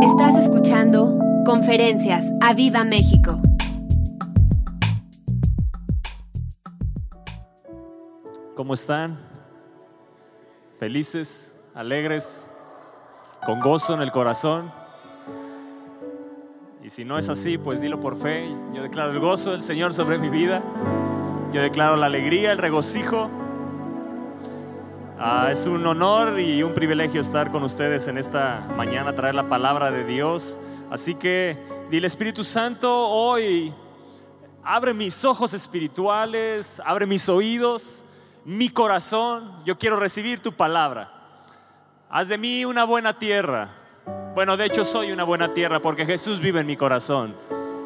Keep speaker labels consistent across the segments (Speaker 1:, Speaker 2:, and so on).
Speaker 1: Estás escuchando Conferencias a Viva México.
Speaker 2: ¿Cómo están? ¿Felices? ¿Alegres? ¿Con gozo en el corazón? Y si no es así, pues dilo por fe. Yo declaro el gozo del Señor sobre mi vida. Yo declaro la alegría, el regocijo. Ah, es un honor y un privilegio estar con ustedes en esta mañana, traer la palabra de Dios. Así que dile Espíritu Santo, hoy abre mis ojos espirituales, abre mis oídos, mi corazón. Yo quiero recibir tu palabra. Haz de mí una buena tierra. Bueno, de hecho soy una buena tierra porque Jesús vive en mi corazón.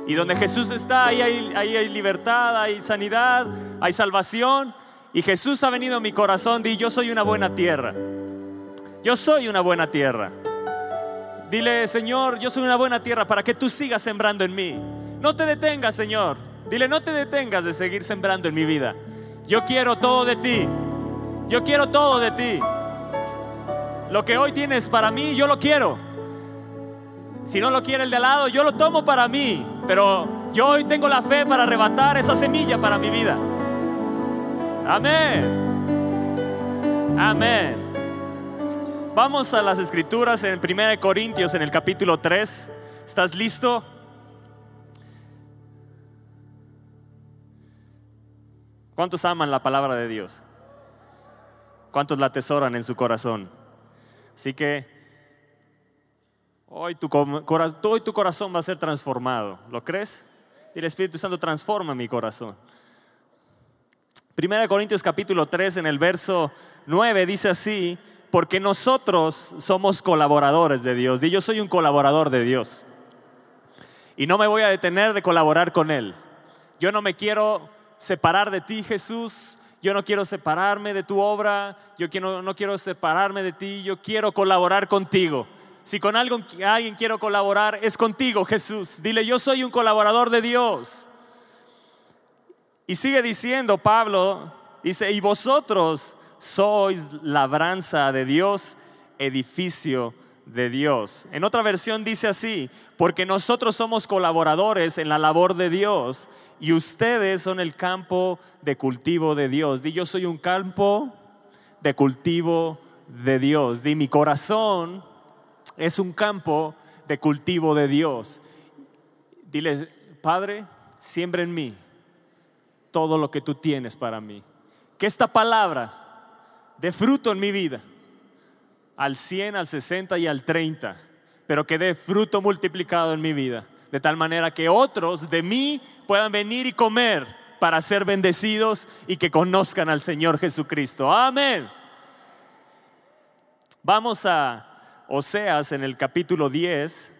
Speaker 2: Y donde Jesús está, ahí hay, ahí hay libertad, hay sanidad, hay salvación. Y Jesús ha venido a mi corazón, di, yo soy una buena tierra. Yo soy una buena tierra. Dile, Señor, yo soy una buena tierra para que tú sigas sembrando en mí. No te detengas, Señor. Dile, no te detengas de seguir sembrando en mi vida. Yo quiero todo de ti. Yo quiero todo de ti. Lo que hoy tienes para mí, yo lo quiero. Si no lo quiere el de al lado, yo lo tomo para mí. Pero yo hoy tengo la fe para arrebatar esa semilla para mi vida. Amén. Amén. Vamos a las escrituras en 1 Corintios en el capítulo 3. ¿Estás listo? ¿Cuántos aman la palabra de Dios? ¿Cuántos la atesoran en su corazón? Así que hoy tu, hoy tu corazón va a ser transformado. ¿Lo crees? Y el Espíritu Santo transforma mi corazón. Primera Corintios capítulo 3 en el verso 9 dice así, porque nosotros somos colaboradores de Dios. Y yo soy un colaborador de Dios. Y no me voy a detener de colaborar con Él. Yo no me quiero separar de ti, Jesús. Yo no quiero separarme de tu obra. Yo quiero, no quiero separarme de ti. Yo quiero colaborar contigo. Si con alguien, alguien quiero colaborar, es contigo, Jesús. Dile, yo soy un colaborador de Dios. Y sigue diciendo Pablo, dice, y vosotros sois labranza de Dios, edificio de Dios. En otra versión dice así, porque nosotros somos colaboradores en la labor de Dios y ustedes son el campo de cultivo de Dios. Di, yo soy un campo de cultivo de Dios. Di, mi corazón es un campo de cultivo de Dios. Dile, Padre, siembra en mí todo lo que tú tienes para mí. Que esta palabra dé fruto en mi vida, al 100, al 60 y al 30, pero que dé fruto multiplicado en mi vida, de tal manera que otros de mí puedan venir y comer para ser bendecidos y que conozcan al Señor Jesucristo. Amén. Vamos a Oseas en el capítulo 10.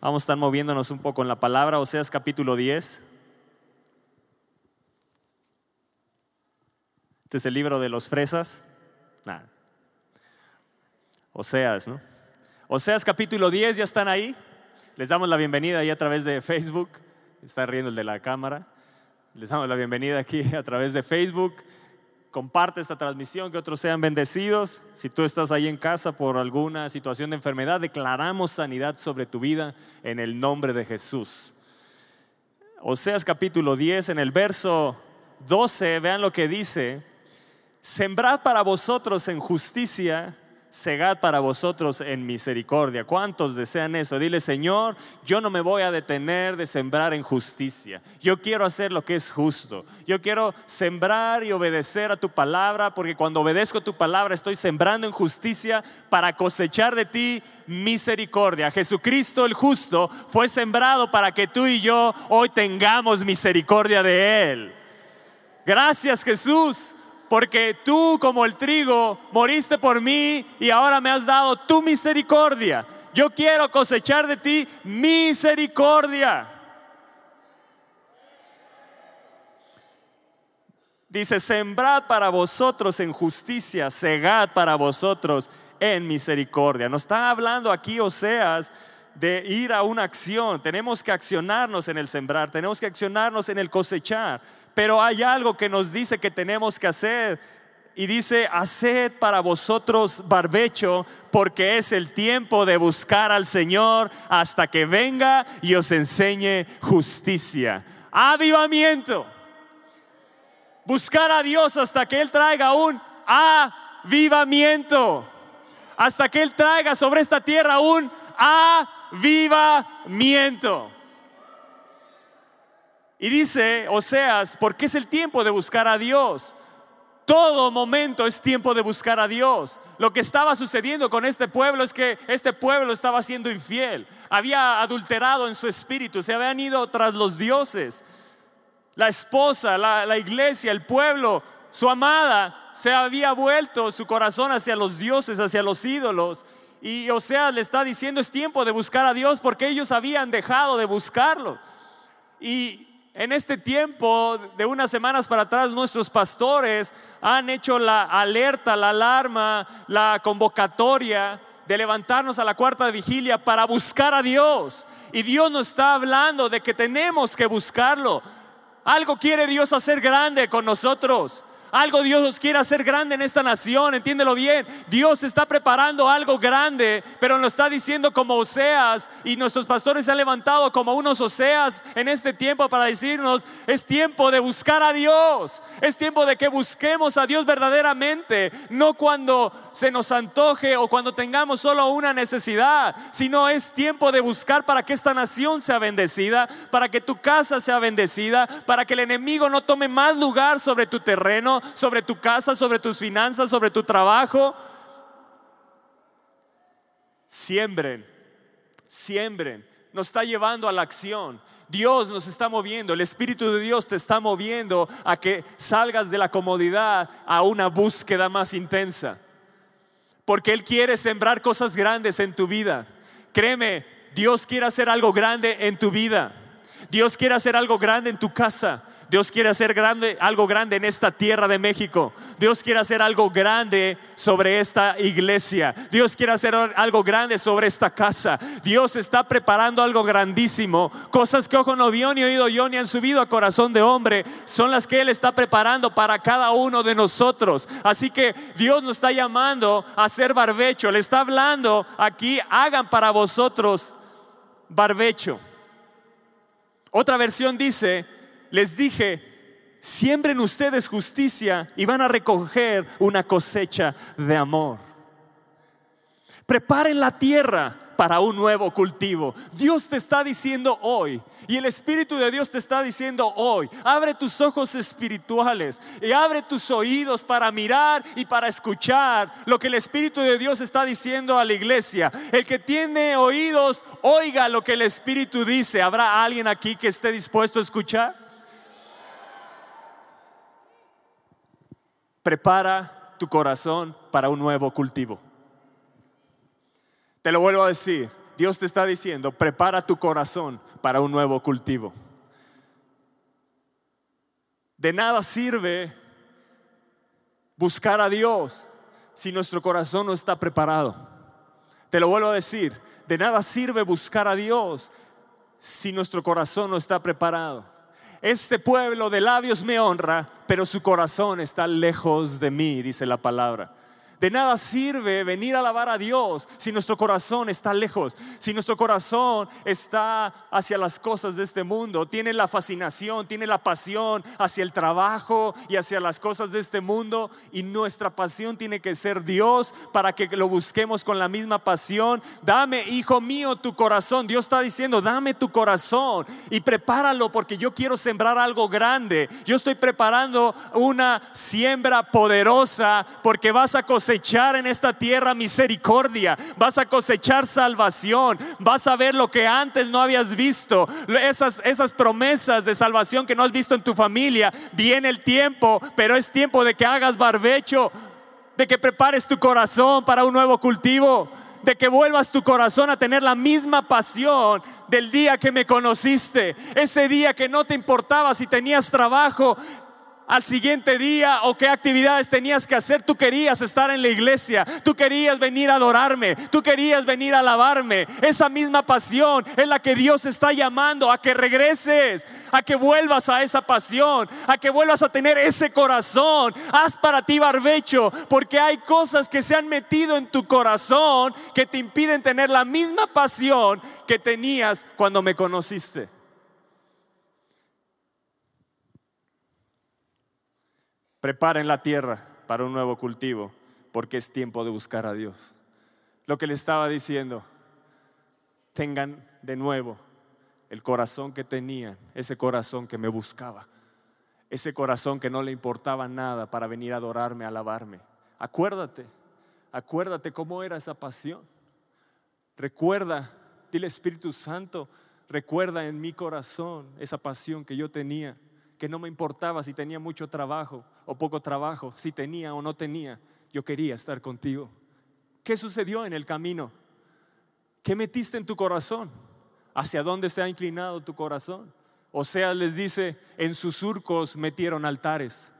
Speaker 2: Vamos a estar moviéndonos un poco en la palabra. Oseas capítulo 10. Este es el libro de los fresas. Nada. Oseas, ¿no? Oseas capítulo 10, ¿ya están ahí? Les damos la bienvenida ahí a través de Facebook. Está riendo el de la cámara. Les damos la bienvenida aquí a través de Facebook. Comparte esta transmisión, que otros sean bendecidos. Si tú estás ahí en casa por alguna situación de enfermedad, declaramos sanidad sobre tu vida en el nombre de Jesús. Oseas capítulo 10, en el verso 12, vean lo que dice. Sembrad para vosotros en justicia, segad para vosotros en misericordia. ¿Cuántos desean eso? Dile, Señor, yo no me voy a detener de sembrar en justicia. Yo quiero hacer lo que es justo. Yo quiero sembrar y obedecer a tu palabra, porque cuando obedezco tu palabra estoy sembrando en justicia para cosechar de ti misericordia. Jesucristo el justo fue sembrado para que tú y yo hoy tengamos misericordia de Él. Gracias Jesús porque tú como el trigo moriste por mí y ahora me has dado tu misericordia. Yo quiero cosechar de ti misericordia. Dice, sembrad para vosotros en justicia, segad para vosotros en misericordia. Nos está hablando aquí Oseas de ir a una acción. Tenemos que accionarnos en el sembrar, tenemos que accionarnos en el cosechar. Pero hay algo que nos dice que tenemos que hacer y dice, haced para vosotros barbecho, porque es el tiempo de buscar al Señor hasta que venga y os enseñe justicia. Avivamiento. Buscar a Dios hasta que Él traiga un avivamiento. Hasta que Él traiga sobre esta tierra un avivamiento. Y dice Oseas, porque es el tiempo de buscar a Dios. Todo momento es tiempo de buscar a Dios. Lo que estaba sucediendo con este pueblo es que este pueblo estaba siendo infiel. Había adulterado en su espíritu, se habían ido tras los dioses. La esposa, la, iglesia, el pueblo, su amada, se había vuelto su corazón hacia los dioses, hacia los ídolos. Y o sea, le está diciendo es tiempo de buscar a Dios porque ellos habían dejado de buscarlo. Y en este tiempo, de unas semanas para atrás, nuestros pastores han hecho la alerta, la alarma, la convocatoria de levantarnos a la cuarta vigilia para buscar a Dios. Y Dios nos está hablando de que tenemos que buscarlo. Algo quiere Dios hacer grande con nosotros. Algo Dios quiere hacer grande en esta nación, entiéndelo bien. Dios está preparando algo grande, pero lo está diciendo como Oseas y nuestros pastores se han levantado como unos Oseas en este tiempo para decirnos, es tiempo de buscar a Dios, es tiempo de que busquemos a Dios verdaderamente, no cuando se nos antoje o cuando tengamos solo una necesidad, sino es tiempo de buscar para que esta nación sea bendecida, para que tu casa sea bendecida, para que el enemigo no tome más lugar sobre tu terreno sobre tu casa, sobre tus finanzas, sobre tu trabajo. Siembren, siembren. Nos está llevando a la acción. Dios nos está moviendo, el Espíritu de Dios te está moviendo a que salgas de la comodidad a una búsqueda más intensa. Porque Él quiere sembrar cosas grandes en tu vida. Créeme, Dios quiere hacer algo grande en tu vida. Dios quiere hacer algo grande en tu casa. Dios quiere hacer grande, algo grande en esta tierra de México. Dios quiere hacer algo grande sobre esta iglesia. Dios quiere hacer algo grande sobre esta casa. Dios está preparando algo grandísimo. Cosas que ojo no vio ni oído yo ni han subido a corazón de hombre. Son las que Él está preparando para cada uno de nosotros. Así que Dios nos está llamando a hacer barbecho. Le está hablando aquí, hagan para vosotros barbecho. Otra versión dice, les dije, siembren ustedes justicia y van a recoger una cosecha de amor. Preparen la tierra para un nuevo cultivo. Dios te está diciendo hoy, y el Espíritu de Dios te está diciendo hoy, abre tus ojos espirituales y abre tus oídos para mirar y para escuchar lo que el Espíritu de Dios está diciendo a la iglesia. El que tiene oídos, oiga lo que el Espíritu dice. ¿Habrá alguien aquí que esté dispuesto a escuchar? Prepara tu corazón para un nuevo cultivo. Te lo vuelvo a decir, Dios te está diciendo, prepara tu corazón para un nuevo cultivo. De nada sirve buscar a Dios si nuestro corazón no está preparado. Te lo vuelvo a decir, de nada sirve buscar a Dios si nuestro corazón no está preparado. Este pueblo de labios me honra, pero su corazón está lejos de mí, dice la palabra. De nada sirve venir a alabar a Dios si nuestro corazón está lejos, si nuestro corazón está hacia las cosas de este mundo, tiene la fascinación, tiene la pasión hacia el trabajo y hacia las cosas de este mundo y nuestra pasión tiene que ser Dios para que lo busquemos con la misma pasión. Dame, hijo mío, tu corazón. Dios está diciendo, dame tu corazón y prepáralo porque yo quiero sembrar algo grande. Yo estoy preparando una siembra poderosa porque vas a cosechar cosechar en esta tierra misericordia, vas a cosechar salvación, vas a ver lo que antes no habías visto, esas, esas promesas de salvación que no has visto en tu familia. Viene el tiempo, pero es tiempo de que hagas barbecho, de que prepares tu corazón para un nuevo cultivo de que vuelvas tu corazón a tener la misma pasión del día que me conociste, ese día que no te importaba si tenías trabajo, al siguiente día o qué actividades tenías que hacer. Tú querías estar en la iglesia, tú querías venir a adorarme, tú querías venir a alabarme. Esa misma pasión es la que Dios está llamando a que regreses, a que vuelvas a esa pasión, a que vuelvas a tener ese corazón. Haz para ti barbecho, porque hay cosas que se han metido en tu corazón que te impiden tener la misma pasión que tenías cuando me conociste. Preparen la tierra para un nuevo cultivo, porque es tiempo de buscar a Dios. Lo que le estaba diciendo, tengan de nuevo el corazón que tenían, ese corazón que me buscaba, ese corazón que no le importaba nada para venir a adorarme, a alabarme. Acuérdate, acuérdate cómo era esa pasión. Recuerda, dile Espíritu Santo, recuerda en mi corazón esa pasión que yo tenía que no me importaba si tenía mucho trabajo o poco trabajo, si tenía o no tenía, yo quería estar contigo. ¿Qué sucedió en el camino? ¿Qué metiste en tu corazón? ¿Hacia dónde se ha inclinado tu corazón? O sea, les dice, en sus surcos metieron altares.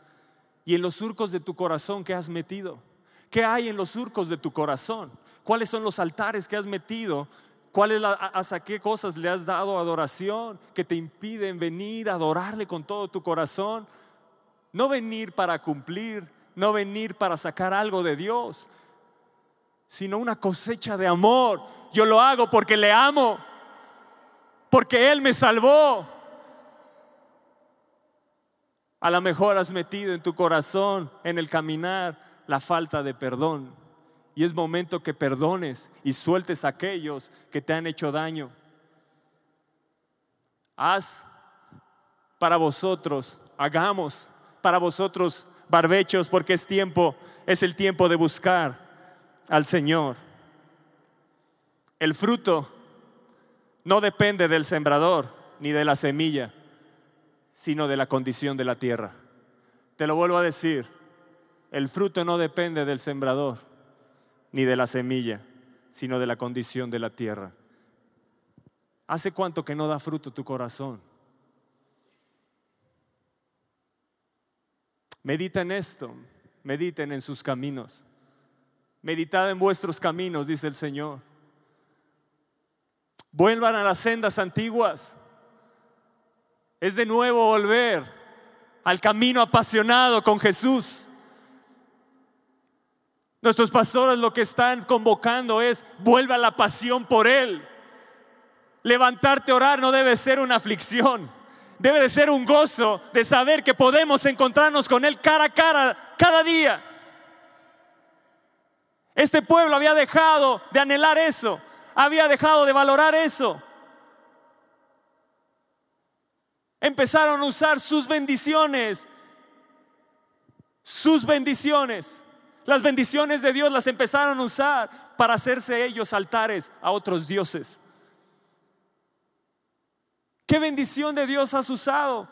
Speaker 2: ¿Y en los surcos de tu corazón qué has metido? ¿Qué hay en los surcos de tu corazón? ¿Cuáles son los altares que has metido ¿Cuál es la, ¿Hasta qué cosas le has dado adoración que te impiden venir a adorarle con todo tu corazón? No venir para cumplir, no venir para sacar algo de Dios, sino una cosecha de amor. Yo lo hago porque le amo, porque Él me salvó. A lo mejor has metido en tu corazón, en el caminar, la falta de perdón. Y es momento que perdones y sueltes a aquellos que te han hecho daño. Haz para vosotros, hagamos para vosotros barbechos porque es tiempo, es el tiempo de buscar al Señor. El fruto no depende del sembrador ni de la semilla, sino de la condición de la tierra. Te lo vuelvo a decir, el fruto no depende del sembrador, ni de la semilla, sino de la condición de la tierra. ¿Hace cuánto que no da fruto tu corazón? Medita en esto, mediten en sus caminos. Meditad en vuestros caminos, dice el Señor. Vuelvan a las sendas antiguas. Es de nuevo volver al camino apasionado con Jesús. Nuestros pastores lo que están convocando es, vuelve la pasión por Él. Levantarte a orar no debe ser una aflicción, debe de ser un gozo de saber que podemos encontrarnos con Él cara a cara cada día. Este pueblo había dejado de anhelar eso, había dejado de valorar eso. Empezaron a usar sus bendiciones, sus bendiciones las bendiciones de Dios las empezaron a usar para hacerse ellos altares a otros dioses. ¿Qué bendición de Dios has usado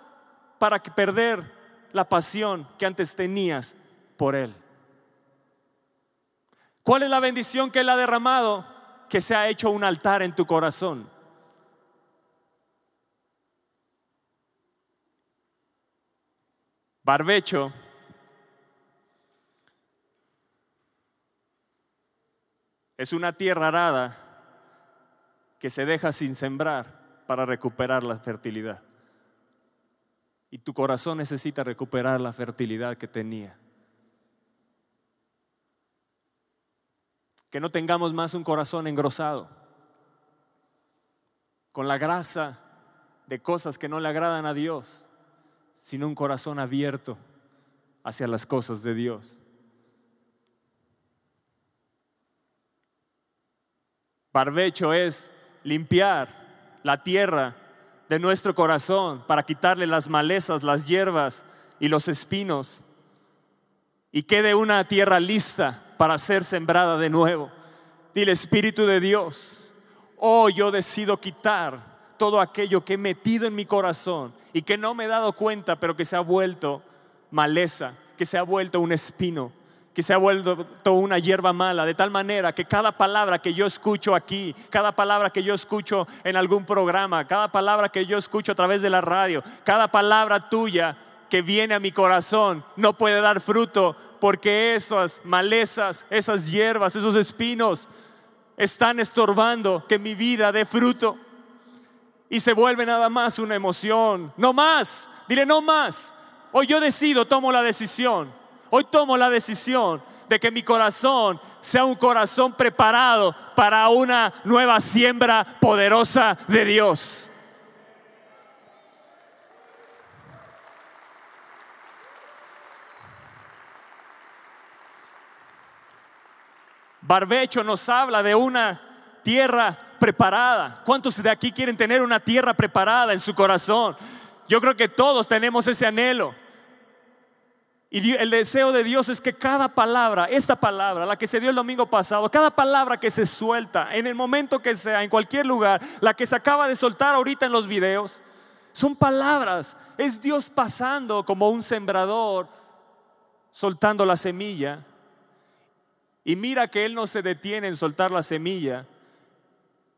Speaker 2: para perder la pasión que antes tenías por Él? ¿Cuál es la bendición que Él ha derramado? Que se ha hecho un altar en tu corazón. Barbecho Es una tierra arada que se deja sin sembrar para recuperar la fertilidad. Y tu corazón necesita recuperar la fertilidad que tenía. Que no tengamos más un corazón engrosado, con la grasa de cosas que no le agradan a Dios, sino un corazón abierto hacia las cosas de Dios. Barbecho es limpiar la tierra de nuestro corazón para quitarle las malezas, las hierbas y los espinos y quede una tierra lista para ser sembrada de nuevo. Dile, Espíritu de Dios, oh, yo decido quitar todo aquello que he metido en mi corazón y que no me he dado cuenta, pero que se ha vuelto maleza, que se ha vuelto un espino que se ha vuelto una hierba mala, de tal manera que cada palabra que yo escucho aquí, cada palabra que yo escucho en algún programa, cada palabra que yo escucho a través de la radio, cada palabra tuya que viene a mi corazón no puede dar fruto porque esas malezas, esas hierbas, esos espinos están estorbando que mi vida dé fruto. Y se vuelve nada más una emoción. No más. Dile, no más. Hoy yo decido, tomo la decisión. Hoy tomo la decisión de que mi corazón sea un corazón preparado para una nueva siembra poderosa de Dios. Barbecho nos habla de una tierra preparada. ¿Cuántos de aquí quieren tener una tierra preparada en su corazón? Yo creo que todos tenemos ese anhelo. Y el deseo de Dios es que cada palabra, esta palabra, la que se dio el domingo pasado, cada palabra que se suelta, en el momento que sea, en cualquier lugar, la que se acaba de soltar ahorita en los videos, son palabras. Es Dios pasando como un sembrador, soltando la semilla y mira que Él no se detiene en soltar la semilla,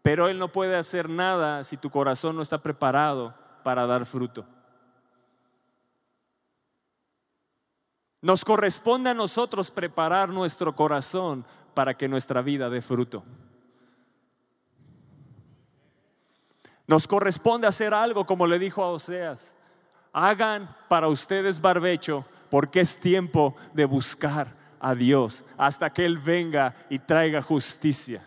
Speaker 2: pero Él no puede hacer nada si tu corazón no está preparado para dar fruto. Nos corresponde a nosotros preparar nuestro corazón para que nuestra vida dé fruto. Nos corresponde hacer algo como le dijo a Oseas. Hagan para ustedes barbecho porque es tiempo de buscar a Dios hasta que Él venga y traiga justicia.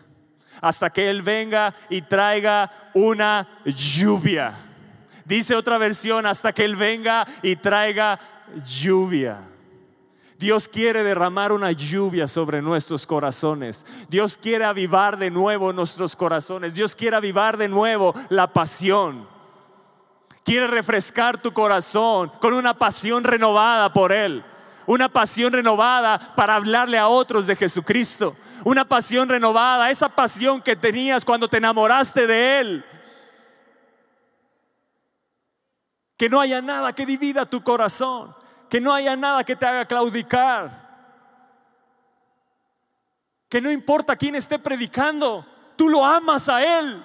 Speaker 2: Hasta que Él venga y traiga una lluvia. Dice otra versión, hasta que Él venga y traiga lluvia. Dios quiere derramar una lluvia sobre nuestros corazones. Dios quiere avivar de nuevo nuestros corazones. Dios quiere avivar de nuevo la pasión. Quiere refrescar tu corazón con una pasión renovada por Él una pasión renovada para hablarle a otros de Jesucristo, una pasión renovada, esa pasión que tenías cuando te enamoraste de Él. Que no haya nada que divida tu corazón, que no haya nada que te haga claudicar, que no importa quién esté predicando, tú lo amas a Él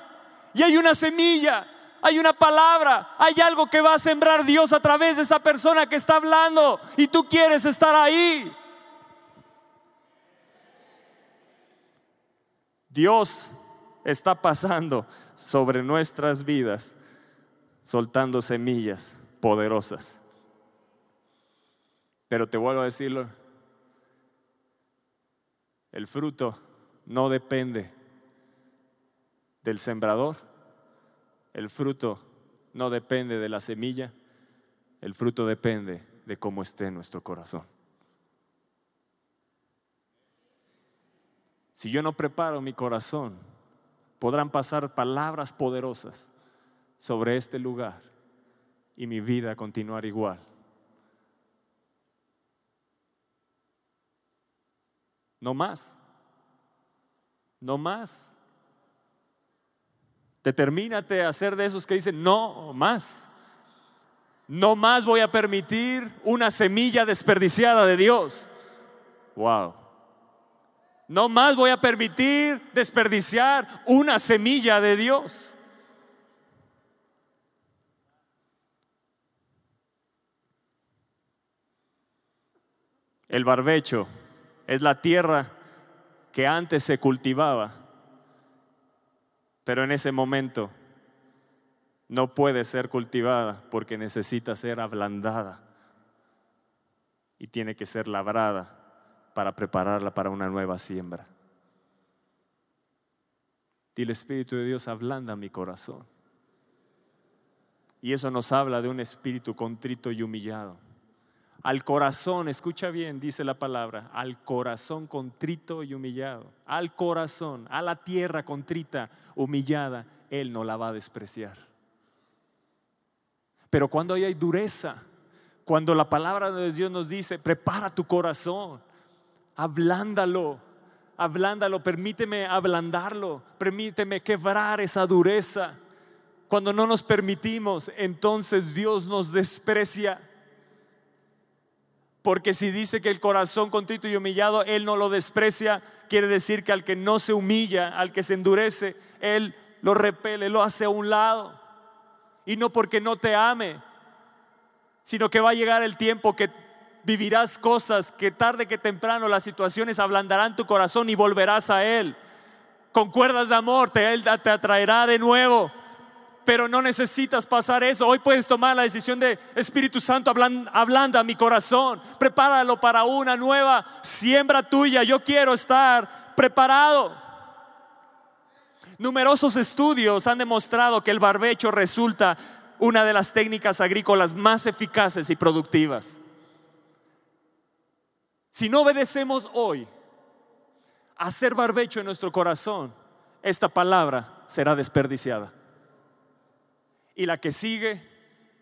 Speaker 2: y hay una semilla hay una palabra, hay algo que va a sembrar Dios a través de esa persona que está hablando y tú quieres estar ahí. Dios está pasando sobre nuestras vidas, soltando semillas poderosas. Pero te vuelvo a decirlo, el fruto no depende del sembrador, el fruto no depende de la semilla, el fruto depende de cómo esté nuestro corazón. Si yo no preparo mi corazón, podrán pasar palabras poderosas sobre este lugar y mi vida continuar igual. No más. No más. Determínate a ser de esos que dicen, no más. No más voy a permitir una semilla desperdiciada de Dios. Wow. No más voy a permitir desperdiciar una semilla de Dios. El barbecho es la tierra que antes se cultivaba pero en ese momento no puede ser cultivada porque necesita ser ablandada y tiene que ser labrada para prepararla para una nueva siembra. Y el Espíritu de Dios ablanda mi corazón. Y eso nos habla de un espíritu contrito y humillado. Al corazón, escucha bien, dice la palabra, al corazón contrito y humillado, al corazón, a la tierra contrita, humillada, Él no la va a despreciar. Pero cuando hay dureza, cuando la palabra de Dios nos dice, prepara tu corazón, ablándalo, ablándalo, permíteme ablandarlo, permíteme quebrar esa dureza. Cuando no nos permitimos, entonces Dios nos desprecia. Porque si dice que el corazón contrito y humillado, Él no lo desprecia, quiere decir que al que no se humilla, al que se endurece, Él lo repele, lo hace a un lado. Y no porque no te ame, sino que va a llegar el tiempo que vivirás cosas que tarde que temprano las situaciones ablandarán tu corazón y volverás a Él. Con cuerdas de amor te, Él te atraerá de nuevo. Pero no necesitas pasar eso. Hoy puedes tomar la decisión de Espíritu Santo, ablanda mi corazón. Prepáralo para una nueva siembra tuya. Yo quiero estar preparado. Numerosos estudios han demostrado que el barbecho resulta una de las técnicas agrícolas más eficaces y productivas. Si no obedecemos hoy a hacer barbecho en nuestro corazón, esta palabra será desperdiciada y la que sigue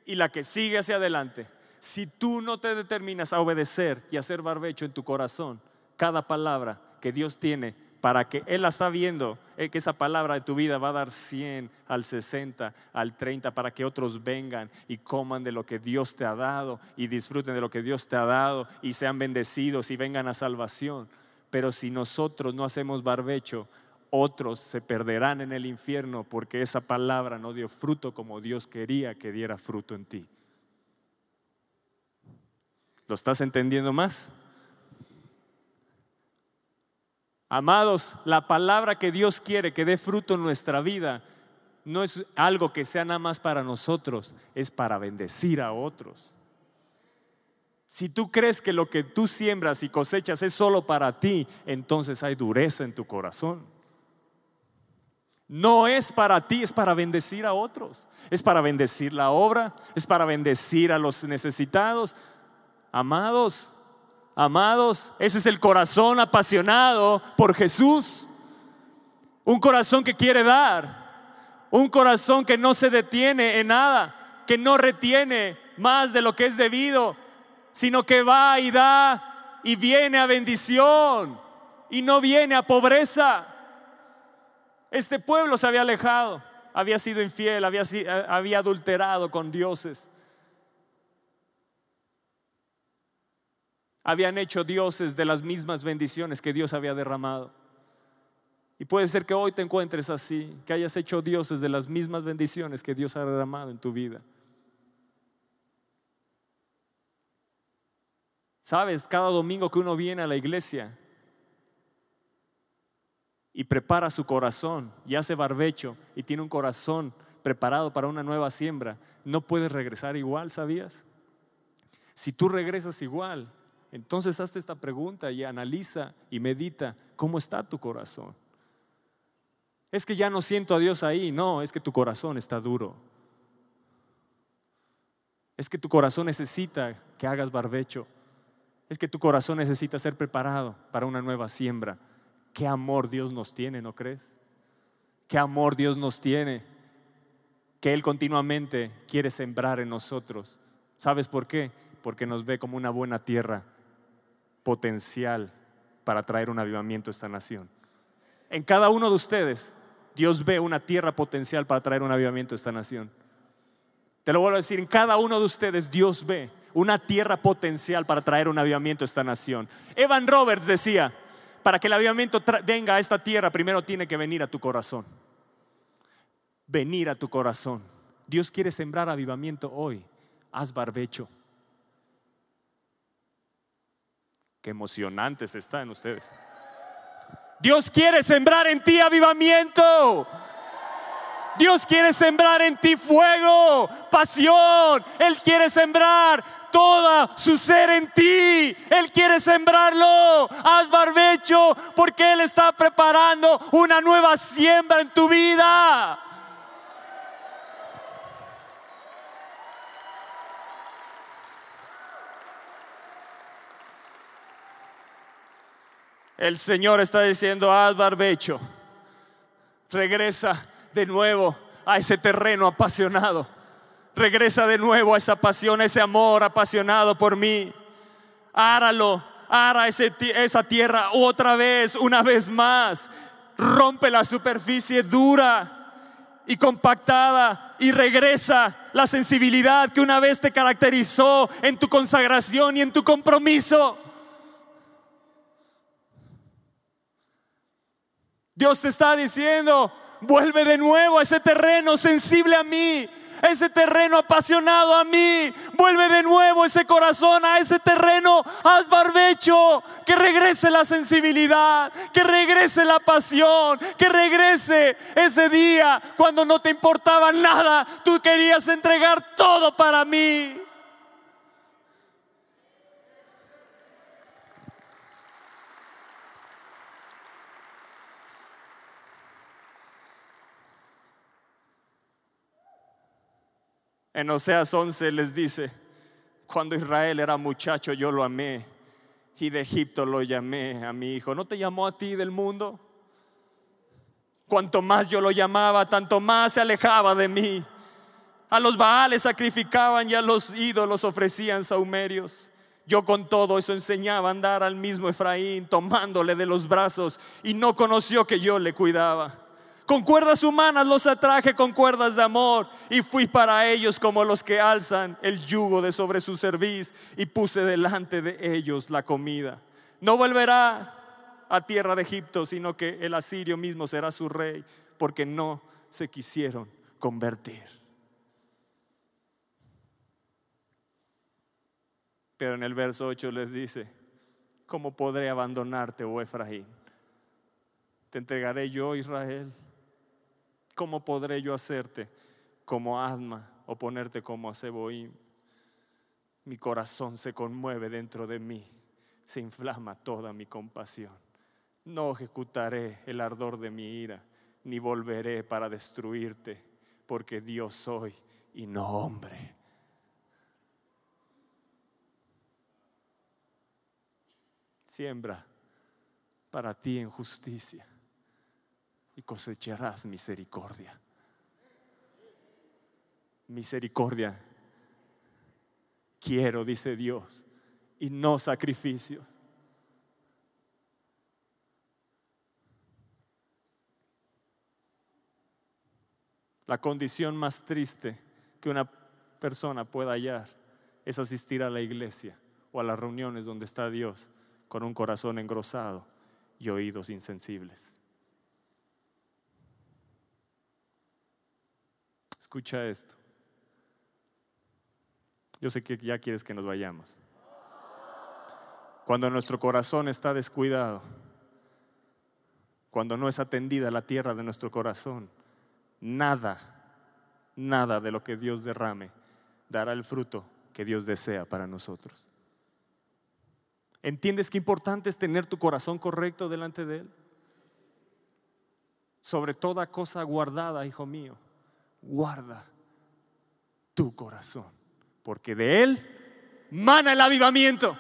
Speaker 2: y la que sigue hacia adelante. Si tú no te determinas a obedecer y hacer barbecho en tu corazón, cada palabra que Dios tiene para que Él la está viendo, eh, que esa palabra de tu vida va a dar 100 al 60, al 30, para que otros vengan y coman de lo que Dios te ha dado y disfruten de lo que Dios te ha dado y sean bendecidos y vengan a salvación. Pero si nosotros no hacemos barbecho, otros se perderán en el infierno porque esa palabra no dio fruto como Dios quería que diera fruto en ti. ¿Lo estás entendiendo más? Amados, la palabra que Dios quiere que dé fruto en nuestra vida no es algo que sea nada más para nosotros, es para bendecir a otros. Si tú crees que lo que tú siembras y cosechas es solo para ti, entonces hay dureza en tu corazón. No es para ti, es para bendecir a otros. Es para bendecir la obra, es para bendecir a los necesitados. Amados, amados, ese es el corazón apasionado por Jesús. Un corazón que quiere dar. Un corazón que no se detiene en nada, que no retiene más de lo que es debido, sino que va y da y viene a bendición y no viene a pobreza. Este pueblo se había alejado, había sido infiel, había, eh, había adulterado con dioses. Habían hecho dioses de las mismas bendiciones que Dios había derramado. Y puede ser que hoy te encuentres así, que hayas hecho dioses de las mismas bendiciones que Dios ha derramado en tu vida. Sabes, cada domingo que uno viene a la iglesia, y prepara su corazón y hace barbecho y tiene un corazón preparado para una nueva siembra, no puedes regresar igual, ¿sabías? Si tú regresas igual, entonces hazte esta pregunta y analiza y medita cómo está tu corazón. Es que ya no siento a Dios ahí, no, es que tu corazón está duro. Es que tu corazón necesita que hagas barbecho. Es que tu corazón necesita ser preparado para una nueva siembra. Qué amor Dios nos tiene, ¿no crees? Qué amor Dios nos tiene. Que Él continuamente quiere sembrar en nosotros. ¿Sabes por qué? Porque nos ve como una buena tierra potencial para traer un avivamiento a esta nación. En cada uno de ustedes, Dios ve una tierra potencial para traer un avivamiento a esta nación. Te lo vuelvo a decir, en cada uno de ustedes Dios ve una tierra potencial para traer un avivamiento a esta nación. Evan Roberts decía, para que el avivamiento venga a esta tierra, primero tiene que venir a tu corazón. Venir a tu corazón. Dios quiere sembrar avivamiento hoy. Haz barbecho. Qué emocionantes están ustedes. Dios quiere sembrar en ti avivamiento. Dios quiere sembrar en ti fuego, pasión. Él quiere sembrar toda su ser en ti. Él quiere sembrarlo. Haz barbecho porque Él está preparando una nueva siembra en tu vida. El Señor está diciendo, haz barbecho. Regresa de nuevo a ese terreno apasionado. Regresa de nuevo a esa pasión, a ese amor apasionado por mí. Áralo, ara esa tierra otra vez, una vez más. Rompe la superficie dura y compactada y regresa la sensibilidad que una vez te caracterizó en tu consagración y en tu compromiso. Dios te está diciendo, Vuelve de nuevo a ese terreno sensible a mí, ese terreno apasionado a mí. Vuelve de nuevo ese corazón a ese terreno. Haz barbecho. Que regrese la sensibilidad. Que regrese la pasión. Que regrese ese día cuando no te importaba nada. Tú querías entregar todo para mí. En Oseas 11 les dice, cuando Israel era muchacho yo lo amé y de Egipto lo llamé a mi hijo. ¿No te llamó a ti del mundo? Cuanto más yo lo llamaba, tanto más se alejaba de mí. A los Baales sacrificaban y a los ídolos ofrecían saumerios. Yo con todo eso enseñaba a andar al mismo Efraín, tomándole de los brazos, y no conoció que yo le cuidaba. Con cuerdas humanas los atraje con cuerdas de amor y fui para ellos como los que alzan el yugo de sobre su cerviz y puse delante de ellos la comida. No volverá a tierra de Egipto, sino que el asirio mismo será su rey, porque no se quisieron convertir. Pero en el verso 8 les dice, ¿cómo podré abandonarte, oh Efraín? Te entregaré yo, Israel. ¿Cómo podré yo hacerte como Asma o ponerte como a Mi corazón se conmueve dentro de mí, se inflama toda mi compasión. No ejecutaré el ardor de mi ira, ni volveré para destruirte, porque Dios soy y no hombre. Siembra para ti en justicia y cosecharás misericordia. Misericordia. Quiero, dice Dios, y no sacrificio. La condición más triste que una persona pueda hallar es asistir a la iglesia o a las reuniones donde está Dios con un corazón engrosado y oídos insensibles. Escucha esto. Yo sé que ya quieres que nos vayamos. Cuando nuestro corazón está descuidado, cuando no es atendida la tierra de nuestro corazón, nada, nada de lo que Dios derrame dará el fruto que Dios desea para nosotros. ¿Entiendes qué importante es tener tu corazón correcto delante de Él? Sobre toda cosa guardada, hijo mío guarda tu corazón, porque de él mana el avivamiento,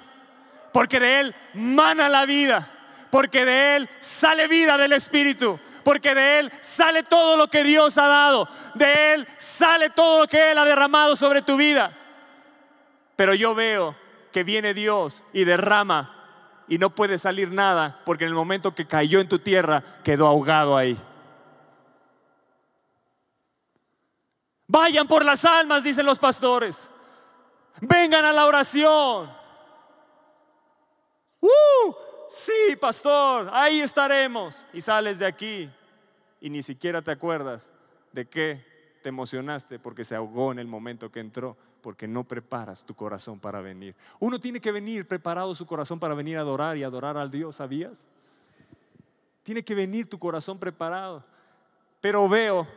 Speaker 2: porque de él mana la vida, porque de él sale vida del Espíritu, porque de él sale todo lo que Dios ha dado, de él sale todo lo que él ha derramado sobre tu vida. Pero yo veo que viene Dios y derrama y no puede salir nada, porque en el momento que cayó en tu tierra quedó ahogado ahí. Vayan por las almas, dicen los pastores. Vengan a la oración. ¡Uh! Sí, pastor, ahí estaremos. Y sales de aquí y ni siquiera te acuerdas de qué te emocionaste porque se ahogó en el momento que entró, porque no preparas tu corazón para venir. Uno tiene que venir preparado su corazón para venir a adorar y adorar al Dios, ¿sabías? Tiene que venir tu corazón preparado. Pero veo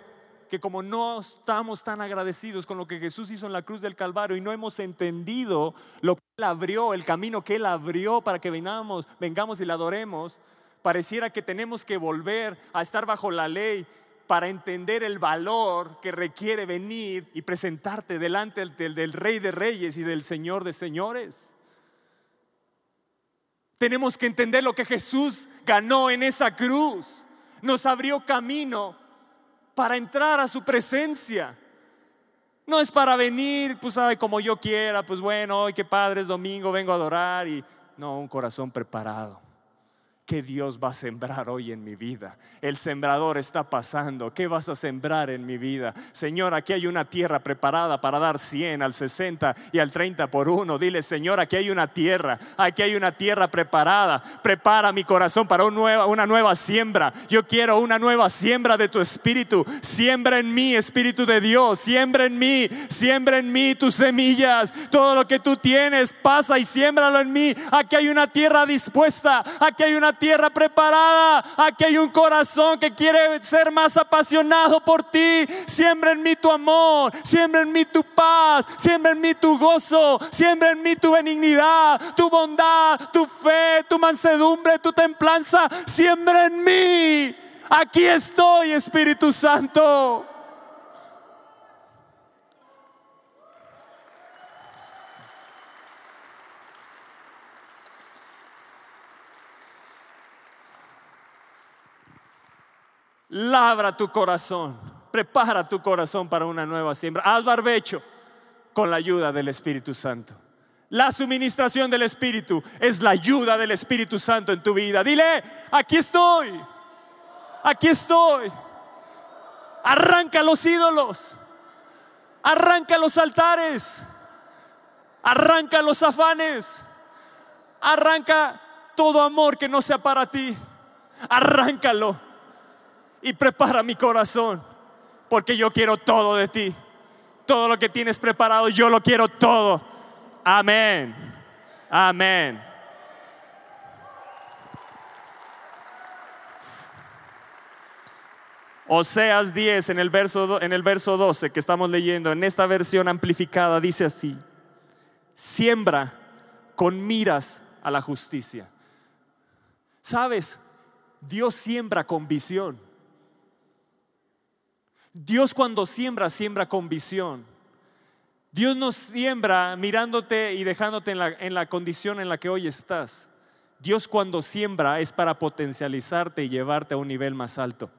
Speaker 2: que como no estamos tan agradecidos con lo que Jesús hizo en la cruz del Calvario y no hemos entendido lo que Él abrió, el camino que Él abrió para que vengamos, vengamos y le adoremos, pareciera que tenemos que volver a estar bajo la ley para entender el valor que requiere venir y presentarte delante del, del Rey de Reyes y del Señor de Señores. Tenemos que entender lo que Jesús ganó en esa cruz. Nos abrió camino para entrar a su presencia. No es para venir, pues sabe, como yo quiera, pues bueno, hoy qué padre es domingo, vengo a adorar y no, un corazón preparado. ¿Qué Dios va a sembrar hoy en mi vida? El sembrador está pasando. ¿Qué vas a sembrar en mi vida? Señor, aquí hay una tierra preparada para dar 100 al 60 y al 30 por uno. Dile, Señor, aquí hay una tierra. Aquí hay una tierra preparada. Prepara mi corazón para una nueva, siembra. Yo quiero una nueva siembra de tu espíritu. Siembra en mí, Espíritu de Dios. Siembra en mí. Siembra en mí tus semillas. Todo lo que tú tienes, pasa y siémbralo en mí. Aquí hay una tierra dispuesta. Aquí hay una tierra preparada. Aquí hay un corazón que quiere ser más apasionado por ti. Siembra en mí tu amor, siembra en mí tu paz, siembra en mí tu gozo, siembra en mí tu benignidad, tu bondad, tu fe, tu mansedumbre, tu templanza. Siembra en mí. Aquí estoy, Espíritu Santo. Labra tu corazón, prepara tu corazón para una nueva siembra. Haz barbecho con la ayuda del Espíritu Santo. La suministración del Espíritu es la ayuda del Espíritu Santo en tu vida. Dile, aquí estoy, aquí estoy. Arranca los ídolos, arranca los altares, arranca los afanes, arranca todo amor que no sea para ti. Arráncalo y prepara mi corazón, porque yo quiero todo de ti. Todo lo que tienes preparado, yo lo quiero todo. Amén. Amén. Oseas 10 en el, verso, en el verso 12 que estamos leyendo, en esta versión amplificada, dice así, siembra con miras a la justicia. ¿Sabes? Dios siembra con visión. Dios cuando siembra, siembra con visión. Dios nos siembra mirándote y dejándote en la, en la, condición en la que hoy estás. Dios cuando siembra es para potencializarte y llevarte a un nivel más alto.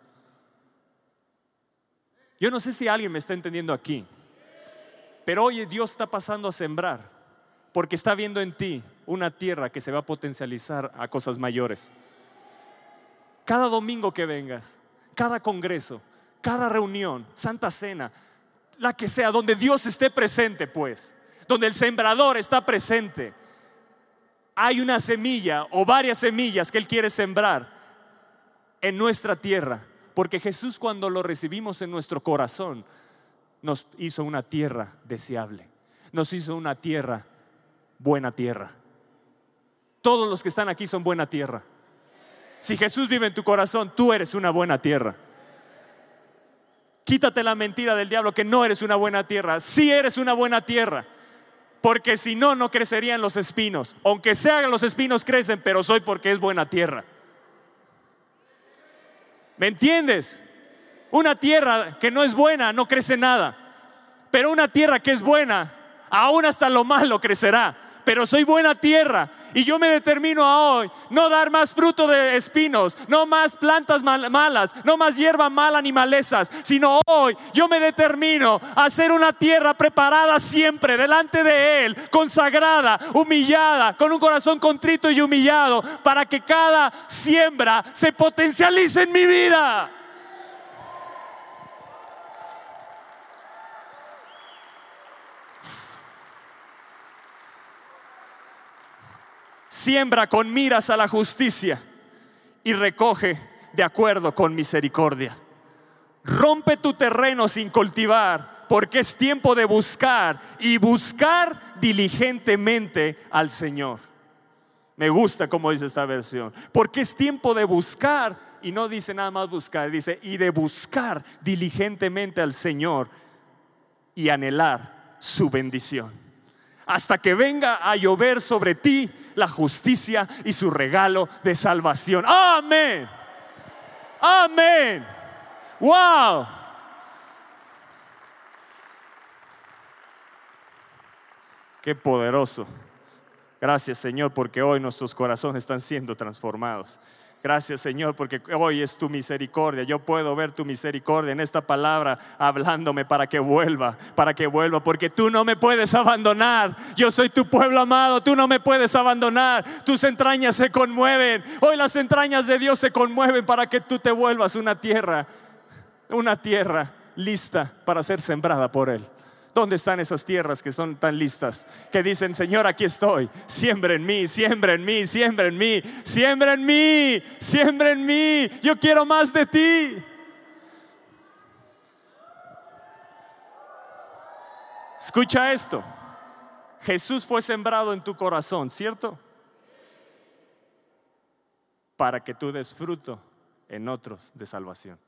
Speaker 2: Yo no sé si alguien me está entendiendo aquí, pero hoy Dios está pasando a sembrar porque está viendo en ti una tierra que se va a potencializar a cosas mayores. Cada domingo que vengas, cada congreso, cada reunión, Santa Cena, la que sea, donde Dios esté presente, pues, donde el sembrador está presente, hay una semilla o varias semillas que Él quiere sembrar en nuestra tierra, porque Jesús cuando lo recibimos en nuestro corazón, nos hizo una tierra deseable, nos hizo una tierra, buena tierra. Todos los que están aquí son buena tierra. Si Jesús vive en tu corazón, tú eres una buena tierra. Quítate la mentira del diablo que no eres una buena tierra. Sí eres una buena tierra. Porque si no, no crecerían los espinos. Aunque sean los espinos crecen, pero soy porque es buena tierra. ¿Me entiendes? Una tierra que no es buena no crece nada. Pero una tierra que es buena, aún hasta lo malo crecerá pero soy buena tierra. Y yo me determino a hoy no dar más fruto de espinos, no más plantas malas, no más hierba mala ni malezas, sino hoy yo me determino a ser una tierra preparada siempre delante de Él, consagrada, humillada, con un corazón contrito y humillado, para que cada siembra se potencialice en mi vida. Siembra con miras a la justicia y recoge de acuerdo con misericordia. Rompe tu terreno sin cultivar, porque es tiempo de buscar y buscar diligentemente al Señor. Me gusta como dice esta versión, porque es tiempo de buscar y no dice nada más buscar, dice y de buscar diligentemente al Señor y anhelar su bendición hasta que venga a llover sobre ti la justicia y su regalo de salvación. Amén. Amén. Wow. Qué poderoso. Gracias Señor porque hoy nuestros corazones están siendo transformados. Gracias Señor, porque hoy es tu misericordia. Yo puedo ver tu misericordia en esta palabra hablándome para que vuelva, para que vuelva, porque tú no me puedes abandonar. Yo soy tu pueblo amado, tú no me puedes abandonar. Tus entrañas se conmueven. Hoy las entrañas de Dios se conmueven para que tú te vuelvas una tierra, una tierra lista para ser sembrada por Él. ¿Dónde están esas tierras que son tan listas? Que dicen, Señor, aquí estoy. Siembra en mí, siembra en mí, siembra en mí, siembra en mí, siembra en mí. Yo quiero más de ti. Escucha esto. Jesús fue sembrado en tu corazón, ¿cierto? Para que tú des fruto en otros de salvación.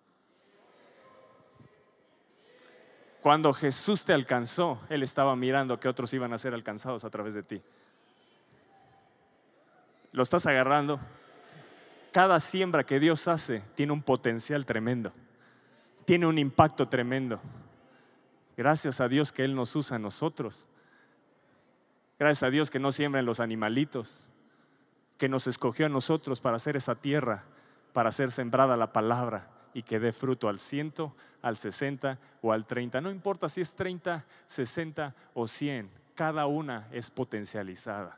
Speaker 2: Cuando Jesús te alcanzó, Él estaba mirando que otros iban a ser alcanzados a través de ti. ¿Lo estás agarrando? Cada siembra que Dios hace tiene un potencial tremendo, tiene un impacto tremendo. Gracias a Dios que Él nos usa a nosotros. Gracias a Dios que no siembra en los animalitos, que nos escogió a nosotros para hacer esa tierra, para ser sembrada la palabra y que dé fruto al ciento, al 60 o al 30. No importa si es 30, 60 o 100, cada una es potencializada.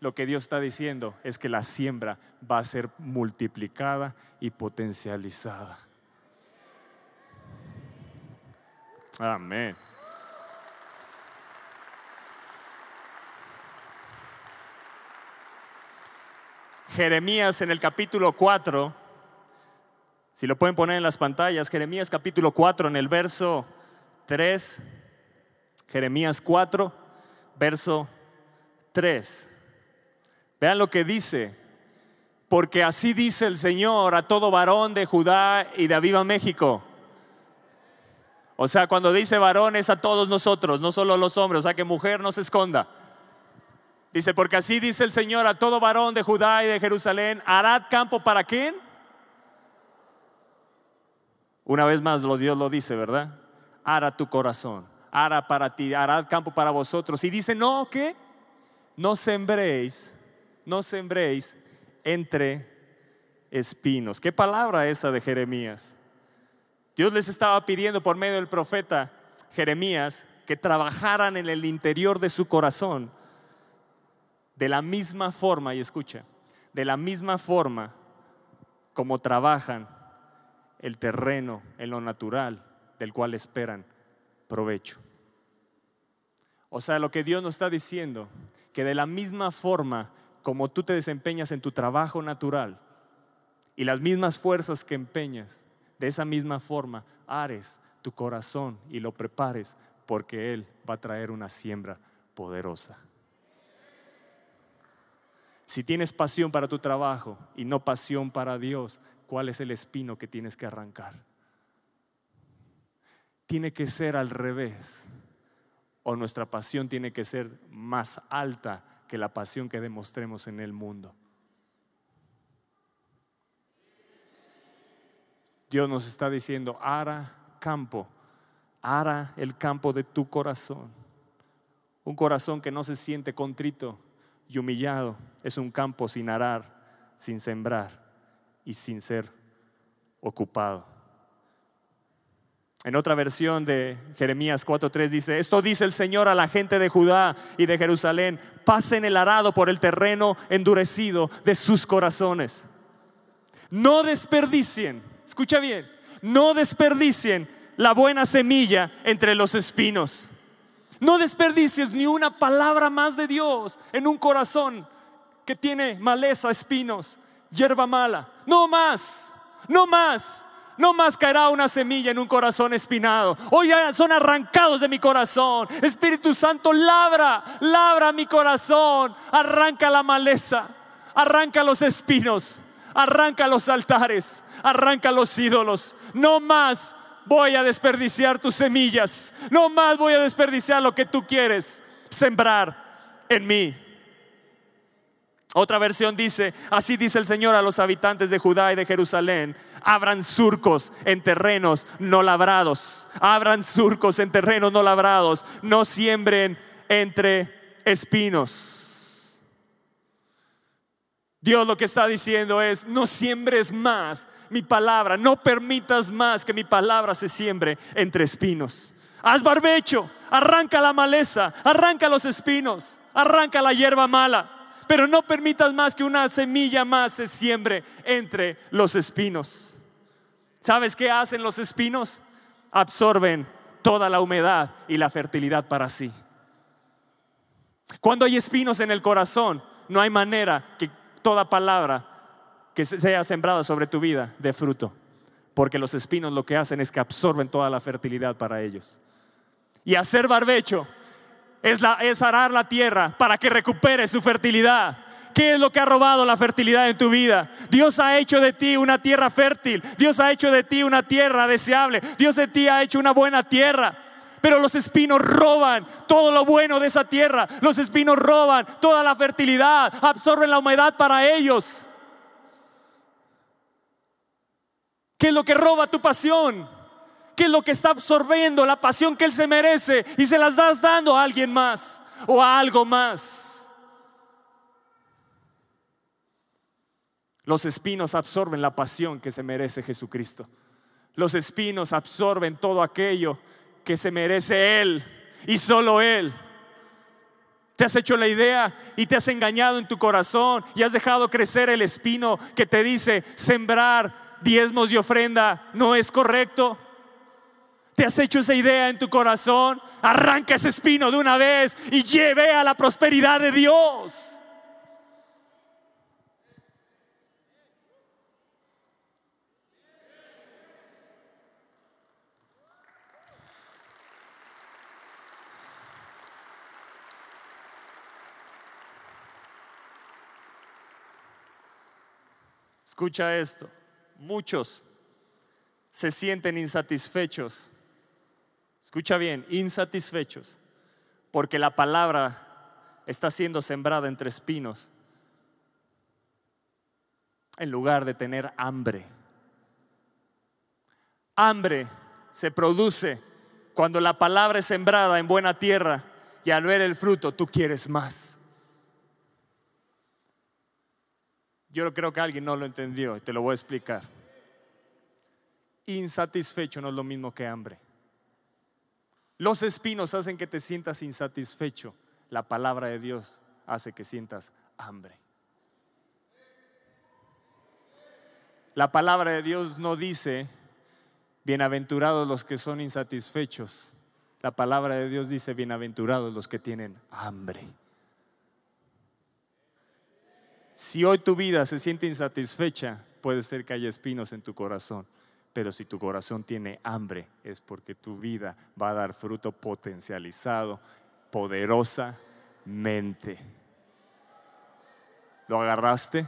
Speaker 2: Lo que Dios está diciendo es que la siembra va a ser multiplicada y potencializada. Amén. Jeremías en el capítulo 4 si lo pueden poner en las pantallas, Jeremías capítulo 4 en el verso 3. Jeremías 4, verso 3. Vean lo que dice. Porque así dice el Señor a todo varón de Judá y de Aviva México. O sea, cuando dice varón es a todos nosotros, no solo a los hombres. O sea, que mujer no se esconda. Dice, porque así dice el Señor a todo varón de Judá y de Jerusalén, harad campo para quién? Una vez más Dios lo dice, ¿verdad? Hará tu corazón, hará para ti, hará el campo para vosotros. Y dice, no, ¿qué? No sembréis, no sembréis entre espinos. ¿Qué palabra esa de Jeremías? Dios les estaba pidiendo por medio del profeta Jeremías que trabajaran en el interior de su corazón de la misma forma, y escucha, de la misma forma como trabajan el terreno en lo natural del cual esperan provecho. O sea, lo que Dios nos está diciendo, que de la misma forma como tú te desempeñas en tu trabajo natural y las mismas fuerzas que empeñas, de esa misma forma ares tu corazón y lo prepares porque Él va a traer una siembra poderosa. Si tienes pasión para tu trabajo y no pasión para Dios, cuál es el espino que tienes que arrancar. Tiene que ser al revés. O nuestra pasión tiene que ser más alta que la pasión que demostremos en el mundo. Dios nos está diciendo, ara campo, ara el campo de tu corazón. Un corazón que no se siente contrito y humillado es un campo sin arar, sin sembrar y sin ser ocupado. En otra versión de Jeremías 4:3 dice, esto dice el Señor a la gente de Judá y de Jerusalén, pasen el arado por el terreno endurecido de sus corazones. No desperdicien, escucha bien, no desperdicien la buena semilla entre los espinos. No desperdicies ni una palabra más de Dios en un corazón que tiene maleza, espinos hierba mala. No más, no más. No más caerá una semilla en un corazón espinado. Hoy son arrancados de mi corazón. Espíritu Santo, labra, labra mi corazón. Arranca la maleza, arranca los espinos, arranca los altares, arranca los ídolos. No más voy a desperdiciar tus semillas. No más voy a desperdiciar lo que tú quieres sembrar en mí. Otra versión dice, así dice el Señor a los habitantes de Judá y de Jerusalén, abran surcos en terrenos no labrados, abran surcos en terrenos no labrados, no siembren entre espinos. Dios lo que está diciendo es, no siembres más mi palabra, no permitas más que mi palabra se siembre entre espinos. Haz barbecho, arranca la maleza, arranca los espinos, arranca la hierba mala, pero no permitas más que una semilla más se siembre entre los espinos. ¿Sabes qué hacen los espinos? Absorben toda la humedad y la fertilidad para sí. Cuando hay espinos en el corazón, no hay manera que toda palabra que sea sembrada sobre tu vida dé fruto, porque los espinos lo que hacen es que absorben toda la fertilidad para ellos. Y hacer barbecho es, la, es arar la tierra para que recupere su fertilidad. ¿Qué es lo que ha robado la fertilidad en tu vida? Dios ha hecho de ti una tierra fértil. Dios ha hecho de ti una tierra deseable. Dios de ti ha hecho una buena tierra. Pero los espinos roban todo lo bueno de esa tierra. Los espinos roban toda la fertilidad. Absorben la humedad para ellos. ¿Qué es lo que roba tu pasión? ¿Qué es lo que está absorbiendo la pasión que Él se merece y se las das dando a alguien más o a algo más? Los espinos absorben la pasión que se merece Jesucristo. Los espinos absorben todo aquello que se merece Él y solo Él. Te has hecho la idea y te has engañado en tu corazón y has dejado crecer el espino que te dice sembrar diezmos y ofrenda no es correcto. Te has hecho esa idea en tu corazón. Arranca ese espino de una vez y lleve a la prosperidad de Dios. Escucha esto, muchos se sienten insatisfechos. Escucha bien, insatisfechos, porque la palabra está siendo sembrada entre espinos, en lugar de tener hambre. Hambre se produce cuando la palabra es sembrada en buena tierra y al ver el fruto tú quieres más. Yo creo que alguien no lo entendió y te lo voy a explicar. Insatisfecho no es lo mismo que hambre. Los espinos hacen que te sientas insatisfecho. La palabra de Dios hace que sientas hambre. La palabra de Dios no dice, bienaventurados los que son insatisfechos. La palabra de Dios dice, bienaventurados los que tienen hambre. Si hoy tu vida se siente insatisfecha, puede ser que haya espinos en tu corazón. Pero si tu corazón tiene hambre, es porque tu vida va a dar fruto potencializado, poderosamente. ¿Lo agarraste?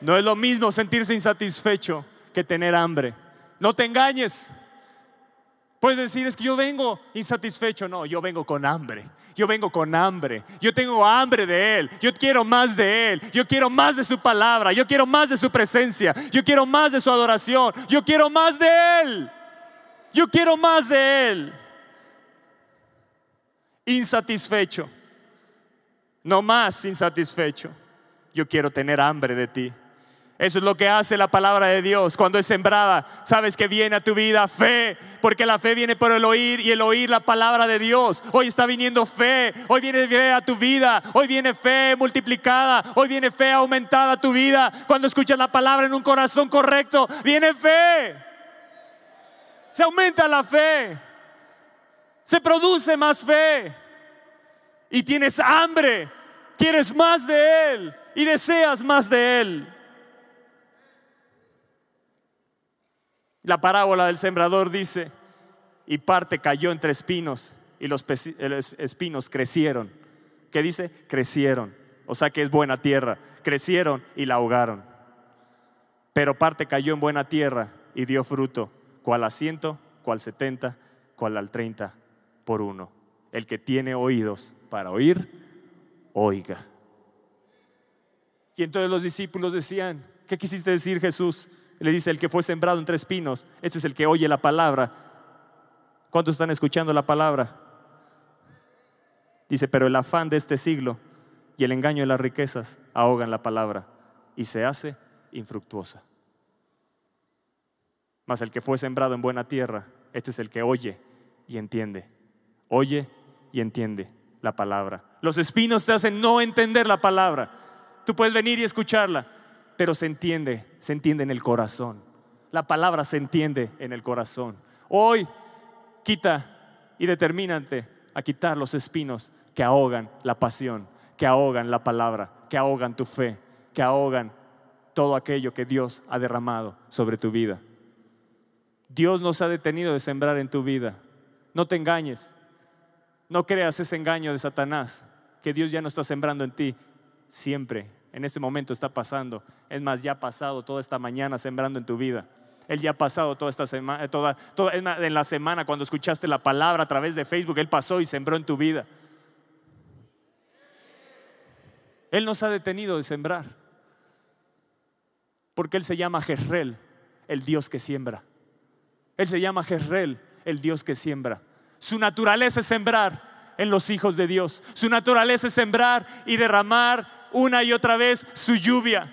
Speaker 2: No es lo mismo sentirse insatisfecho que tener hambre. No te engañes. Puedes decir, es que yo vengo insatisfecho. No, yo vengo con hambre. Yo vengo con hambre. Yo tengo hambre de Él. Yo quiero más de Él. Yo quiero más de su palabra. Yo quiero más de su presencia. Yo quiero más de su adoración. Yo quiero más de Él. Yo quiero más de Él. Insatisfecho. No más insatisfecho. Yo quiero tener hambre de ti. Eso es lo que hace la palabra de Dios cuando es sembrada. Sabes que viene a tu vida fe, porque la fe viene por el oír y el oír la palabra de Dios. Hoy está viniendo fe, hoy viene fe a tu vida, hoy viene fe multiplicada, hoy viene fe aumentada a tu vida. Cuando escuchas la palabra en un corazón correcto, viene fe. Se aumenta la fe, se produce más fe y tienes hambre, quieres más de Él y deseas más de Él. La parábola del sembrador dice, y parte cayó entre espinos y los espinos crecieron. ¿Qué dice? Crecieron. O sea que es buena tierra. Crecieron y la ahogaron. Pero parte cayó en buena tierra y dio fruto, cual a ciento, cual setenta, cual al treinta por uno. El que tiene oídos para oír, oiga. Y entonces los discípulos decían, ¿qué quisiste decir Jesús? Le dice, el que fue sembrado entre espinos, este es el que oye la palabra. ¿Cuántos están escuchando la palabra? Dice, pero el afán de este siglo y el engaño de las riquezas ahogan la palabra y se hace infructuosa. Mas el que fue sembrado en buena tierra, este es el que oye y entiende. Oye y entiende la palabra. Los espinos te hacen no entender la palabra. Tú puedes venir y escucharla, pero se entiende, se entiende en el corazón. La palabra se entiende en el corazón. Hoy quita y determínate a quitar los espinos que ahogan la pasión, que ahogan la palabra, que ahogan tu fe, que ahogan todo aquello que Dios ha derramado sobre tu vida. Dios nos ha detenido de sembrar en tu vida. No te engañes. No creas ese engaño de Satanás, que Dios ya no está sembrando en ti. Siempre, en este momento está pasando. Es más, ya ha pasado toda esta mañana sembrando en tu vida. Él ya ha pasado toda esta semana, toda, toda, en la semana cuando escuchaste la palabra a través de Facebook, Él pasó y sembró en tu vida. Él nos ha detenido de sembrar. Porque Él se llama Jezreel, el Dios que siembra. Él se llama Jezreel, el Dios que siembra. Su naturaleza es sembrar en los hijos de Dios. Su naturaleza es sembrar y derramar una y otra vez su lluvia.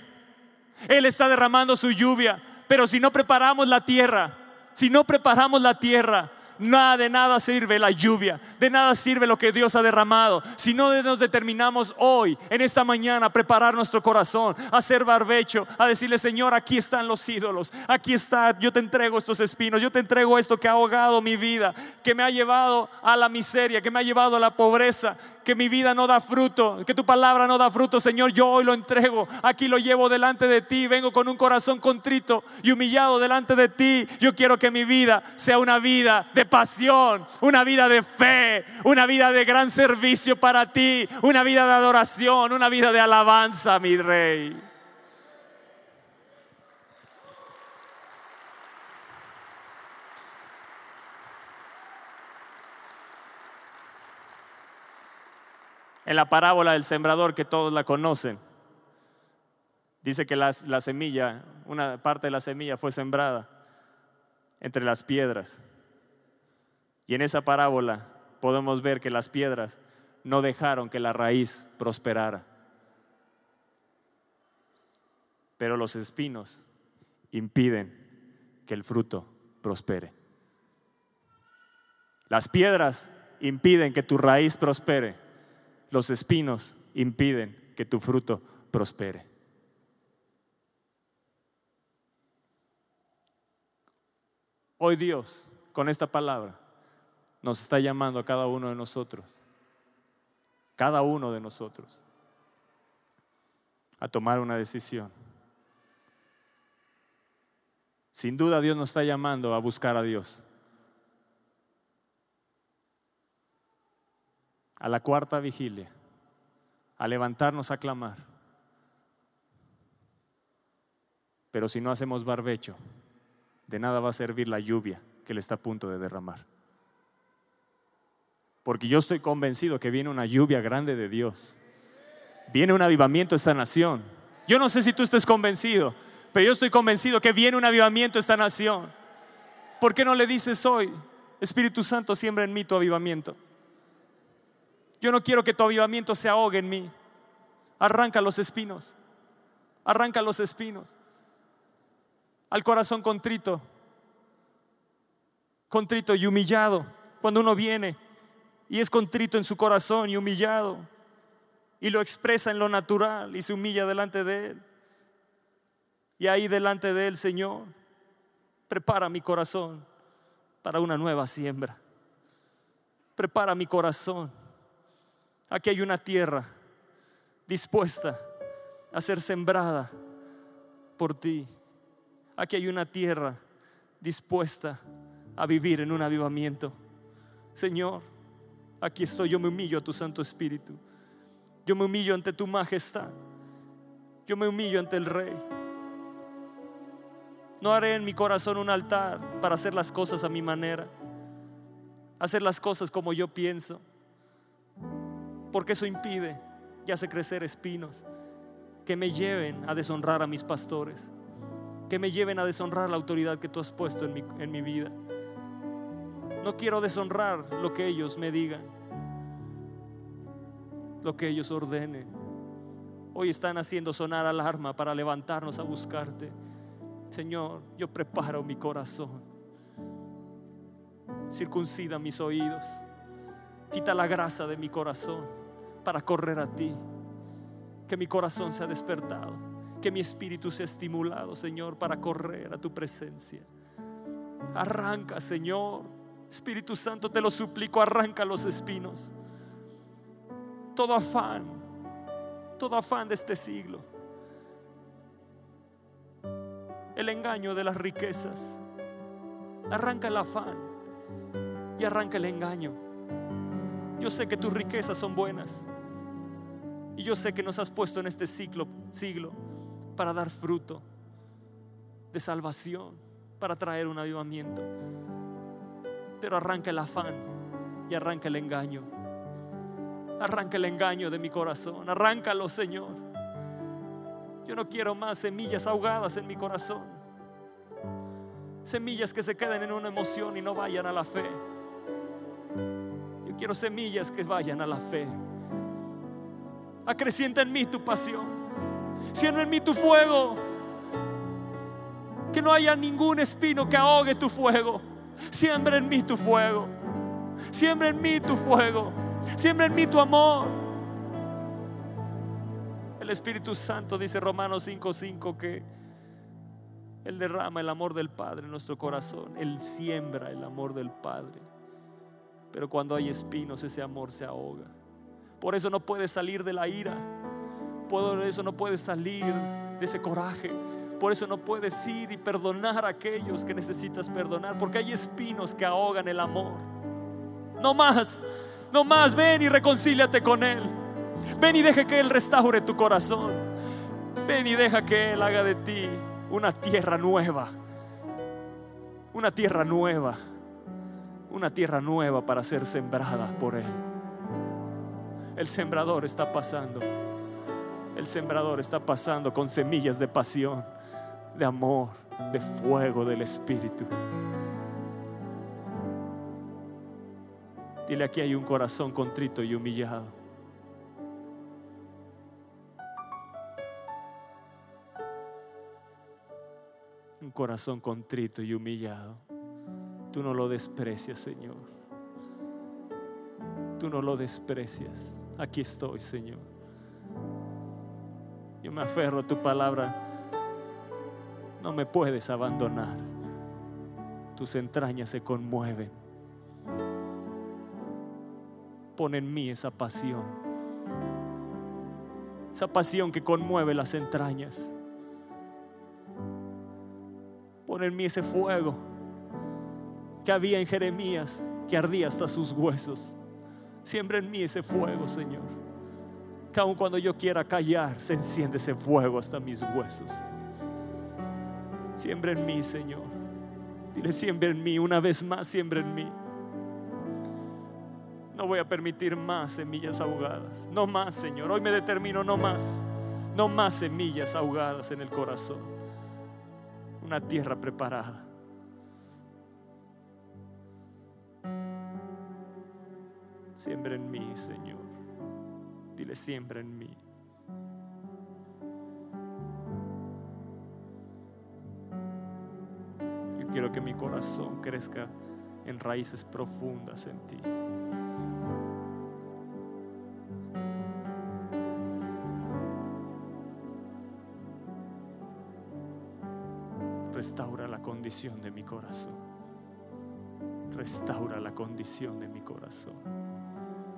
Speaker 2: Él está derramando su lluvia, pero si no preparamos la tierra, si no preparamos la tierra, Nada de nada sirve la lluvia, de nada sirve lo que Dios ha derramado. Si no nos determinamos hoy, en esta mañana, a preparar nuestro corazón, a hacer barbecho, a decirle, Señor, aquí están los ídolos, aquí está, yo te entrego estos espinos, yo te entrego esto que ha ahogado mi vida, que me ha llevado a la miseria, que me ha llevado a la pobreza, que mi vida no da fruto, que tu palabra no da fruto, Señor, yo hoy lo entrego, aquí lo llevo delante de ti, vengo con un corazón contrito y humillado delante de ti. Yo quiero que mi vida sea una vida de pasión, una vida de fe, una vida de gran servicio para ti, una vida de adoración, una vida de alabanza, mi rey. En la parábola del sembrador que todos la conocen. Dice que la, semilla, una parte de la semilla fue sembrada entre las piedras. Y en esa parábola podemos ver que las piedras no dejaron que la raíz prosperara. Pero los espinos impiden que el fruto prospere. Las piedras impiden que tu raíz prospere los espinos impiden que tu fruto prospere. Hoy Dios, con esta palabra, nos está llamando a cada uno de nosotros, cada uno de nosotros, a tomar una decisión. Sin duda Dios nos está llamando a buscar a Dios. A la cuarta vigilia, a levantarnos a clamar. Pero si no hacemos barbecho, de nada va a servir la lluvia que le está a punto de derramar. Porque yo estoy convencido que viene una lluvia grande de Dios. Viene un avivamiento a esta nación. Yo no sé si tú estés convencido, pero yo estoy convencido que viene un avivamiento a esta nación. ¿Por qué no le dices hoy, Espíritu Santo, siembra en mí tu avivamiento? Yo no quiero que tu avivamiento se ahogue en mí. Arranca los espinos. Arranca los espinos. Al corazón contrito. Contrito y humillado. Cuando uno viene y es contrito en su corazón y humillado. Y lo expresa en lo natural y se humilla delante de Él. Y ahí delante de Él, Señor, prepara mi corazón para una nueva siembra. Prepara mi corazón Aquí hay una tierra dispuesta a ser sembrada por ti. Aquí hay una tierra dispuesta a vivir en un avivamiento. Señor, aquí estoy, yo me humillo a tu Santo Espíritu. Yo me humillo ante tu majestad. Yo me humillo ante el Rey. No haré en mi corazón un altar para hacer las cosas a mi manera, hacer las cosas como yo pienso porque eso impide y hace crecer espinos que me lleven a deshonrar a mis pastores, que me lleven a deshonrar la autoridad que tú has puesto en mi, en mi vida. No quiero deshonrar lo que ellos me digan, lo que ellos ordenen. hoy están haciendo sonar alarma para levantarnos a buscarte. Señor, yo preparo mi corazón. Circuncida mis oídos. Quita la grasa de mi corazón para correr a ti. Que mi corazón sea despertado. Que mi espíritu sea estimulado, Señor, para correr a tu presencia. Arranca, Señor. Espíritu Santo, te lo suplico, arranca los espinos. Todo afán, todo afán de este siglo. El engaño de las riquezas. Arranca el afán y arranca el engaño. Yo sé que tus riquezas son buenas. Y yo sé que nos has puesto en este siglo, para dar fruto de salvación, para traer un avivamiento. Pero arranca el afán y arranca el engaño. Arranca el engaño de mi corazón. Arráncalo, Señor. Yo no quiero más semillas ahogadas en mi corazón. Semillas que se queden en una emoción y no vayan a la fe. Quiero semillas que vayan a la fe. Acrecienta en mí tu pasión. Siembra en mí tu fuego. Que no haya ningún espino que ahogue tu fuego. Siembra en mí tu fuego. Siembra en mí tu fuego. Siembra en mí tu amor. El Espíritu Santo dice Romanos 5:5 que Él derrama el amor del Padre en nuestro corazón. Él siembra el amor del Padre. Pero cuando hay espinos, ese amor se ahoga. Por eso no puede salir de la ira. Por eso no puede salir de ese coraje. Por eso no puedes ir y perdonar a aquellos que necesitas perdonar. Porque hay espinos que ahogan el amor. No más, no más. Ven y reconcíliate con Él. Ven y deja que Él restaure tu corazón. Ven y deja que Él haga de ti una tierra nueva. Una tierra nueva. Una tierra nueva para ser sembrada por Él. El sembrador está pasando. El sembrador está pasando con semillas de pasión, de amor, de fuego del Espíritu. Dile aquí hay un corazón contrito y humillado. Un corazón contrito y humillado. Tú no lo desprecias, Señor. Tú no lo desprecias. Aquí estoy, Señor. Yo me aferro a tu palabra. No me puedes abandonar. Tus entrañas se conmueven. Pon en mí esa pasión. Esa pasión que conmueve las entrañas. Pon en mí ese fuego que había en Jeremías, que ardía hasta sus huesos. Siembra en mí ese fuego, Señor. Que aun cuando yo quiera callar, se enciende ese fuego hasta mis huesos. Siembra en mí, Señor. Dile, siembra en mí, una vez más, siembra en mí. No voy a permitir más semillas ahogadas. No más, Señor. Hoy me determino, no más. No más semillas ahogadas en el corazón. Una tierra preparada. Siembra en mí, Señor. Dile, siembra en mí. Yo quiero que mi corazón crezca en raíces profundas en ti. Restaura la condición de mi corazón. Restaura la condición de mi corazón.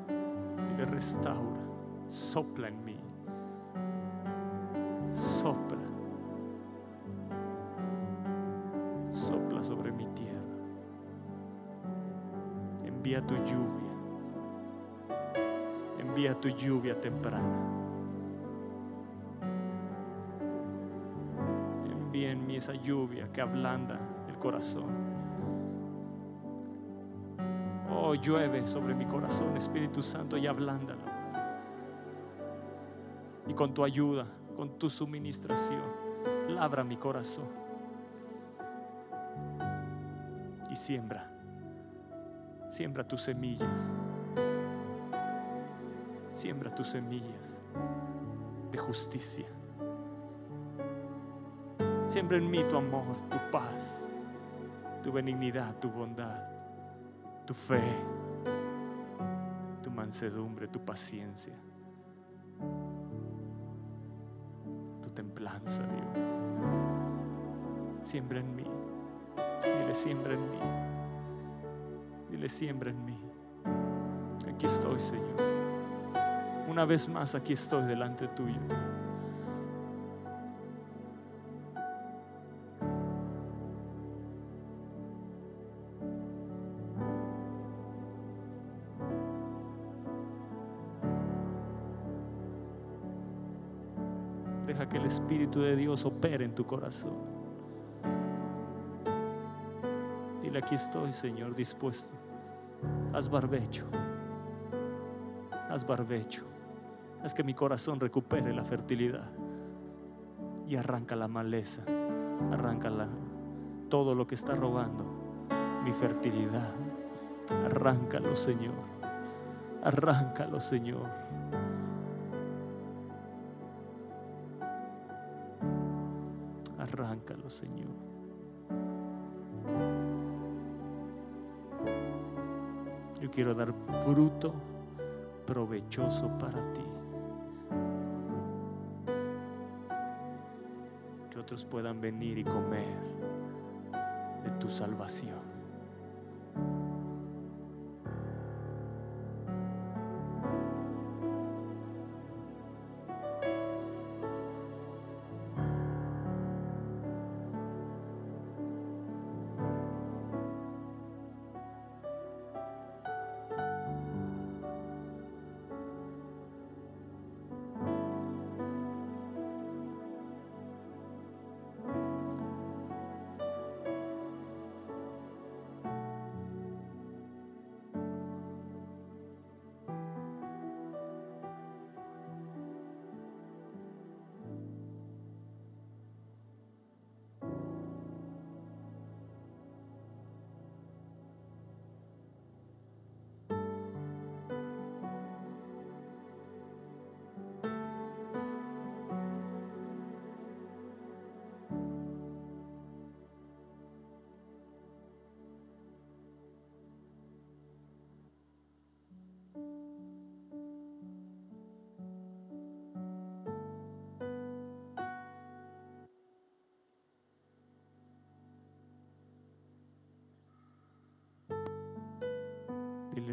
Speaker 2: Dile, restaura. Sopla en mí. Sopla. Sopla sobre mi tierra. Envía tu lluvia. Envía tu lluvia temprana. Envía en mí esa lluvia que ablanda el corazón. Llueve sobre mi corazón, Espíritu Santo, y ablándalo. Y con tu ayuda, con tu suministración, labra mi corazón. Y siembra, siembra tus semillas. Siembra tus semillas. de justicia. Siembra en mí tu amor, tu paz, tu benignidad, tu bondad, tu fe, tu mansedumbre, tu paciencia, tu templanza, Dios. Siembra en mí. Dile, siembra en mí. Dile, siembra en mí. Aquí estoy, Señor. Una vez más, aquí estoy delante tuyo. Espíritu de Dios opere en tu corazón. Dile, aquí estoy, Señor, dispuesto. Haz barbecho. Haz barbecho. Haz que mi corazón recupere la fertilidad. Y arranca la maleza. Arranca la- todo lo que está robando mi fertilidad. Arráncalo, Señor. Arráncalo, Señor. Arráncalo, Señor. Yo quiero dar fruto provechoso para ti. Que otros puedan venir y comer de tu salvación.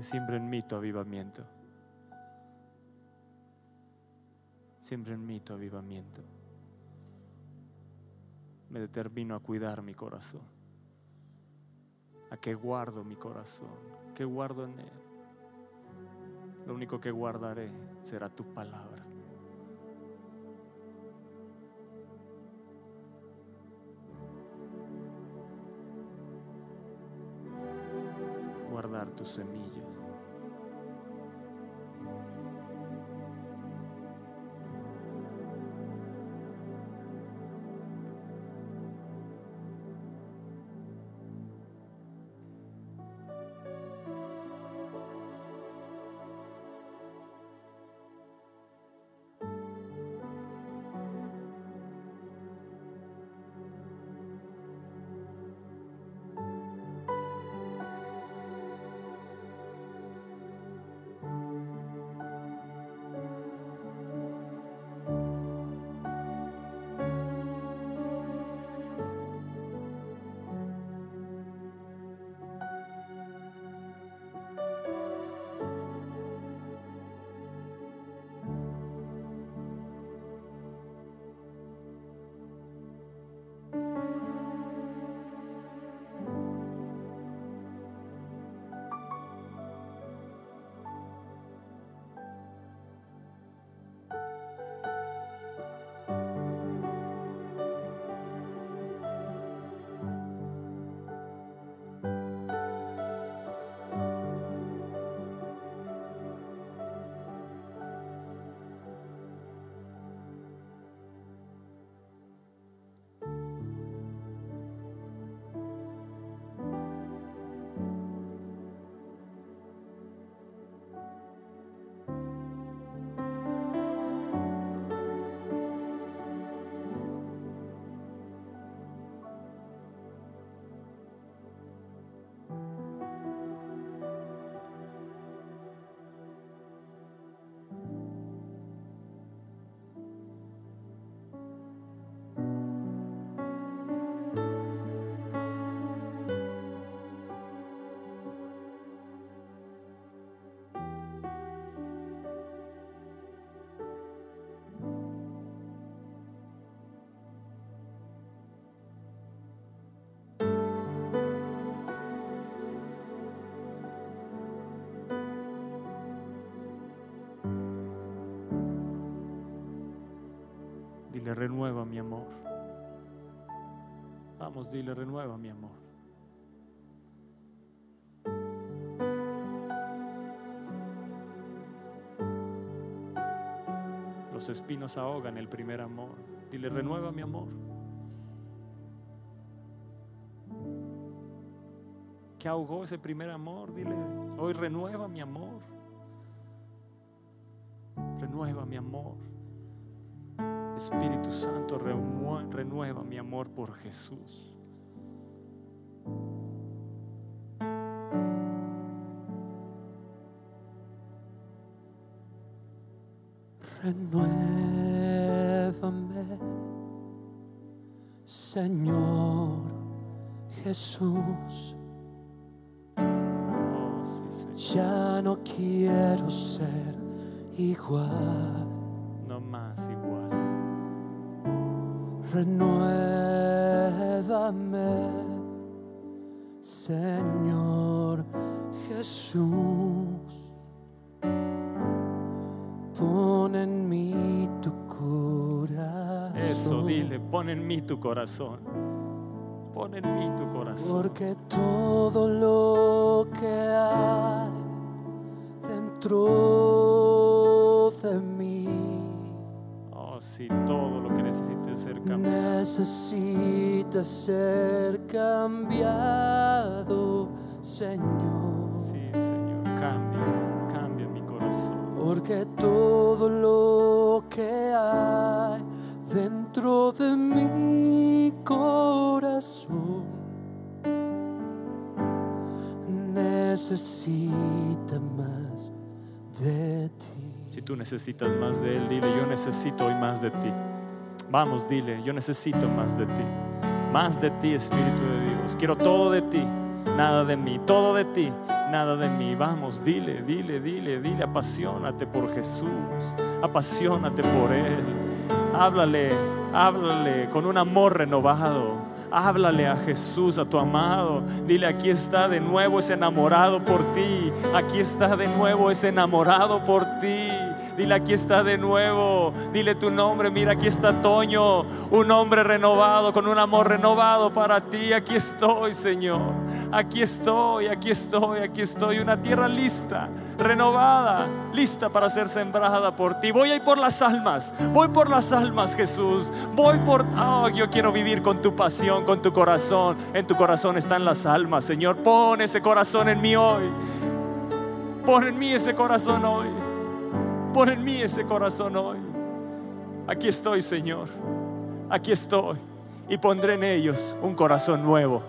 Speaker 2: Siembra en mí tu avivamiento. Siembra en mí tu avivamiento. Me determino a cuidar mi corazón. A que guardo mi corazón. Que guardo en él. Lo único que guardaré será tu palabra. Tus semillas. Dile, renueva mi amor. Vamos, dile, renueva mi amor. Los espinos ahogan el primer amor. Dile, renueva mi amor. ¿Qué ahogó ese primer amor? Dile, hoy renueva mi amor. Renueva mi amor. Espíritu Santo, renueva mi amor por Jesús.
Speaker 3: Pon en mí tu corazón.
Speaker 2: Pon en mí tu corazón.
Speaker 3: Porque todo lo que hay dentro de mí
Speaker 2: Oh, sí, todo lo que necesites ser cambiado.
Speaker 3: necesita ser cambiado, Señor.
Speaker 2: Sí, Señor, cambia, cambia mi corazón.
Speaker 3: Porque todo lo que hay de mi corazón necesita más de ti.
Speaker 2: Si tú necesitas más de Él, dile, yo necesito hoy más de ti. Vamos, dile, yo necesito más de ti. Más de ti, Espíritu de Dios. Quiero todo de ti, nada de mí. Todo de ti, nada de mí. Vamos, dile, dile, dile, dile, apasionate por Jesús. Apasionate por Él. Háblale, háblale con un amor renovado. Háblale a Jesús, a tu amado. Dile, aquí está de nuevo ese enamorado por ti. Aquí está de nuevo ese enamorado por ti. Dile, aquí está de nuevo. Dile tu nombre. Mira, aquí está Toño. Un hombre renovado, con un amor renovado para ti. Aquí estoy, Señor. Aquí estoy, aquí estoy, aquí estoy. Una tierra lista, renovada, lista para ser sembrada por ti. Voy a ir por las almas. Voy por las almas, Jesús. Voy por... Oh, yo quiero vivir con tu pasión, con tu corazón. En tu corazón están las almas, Señor. Pon ese corazón en mí hoy. Pon en mí ese corazón hoy. Pon en mí ese corazón hoy. Aquí estoy, Señor. Aquí estoy. Y pondré en ellos un corazón nuevo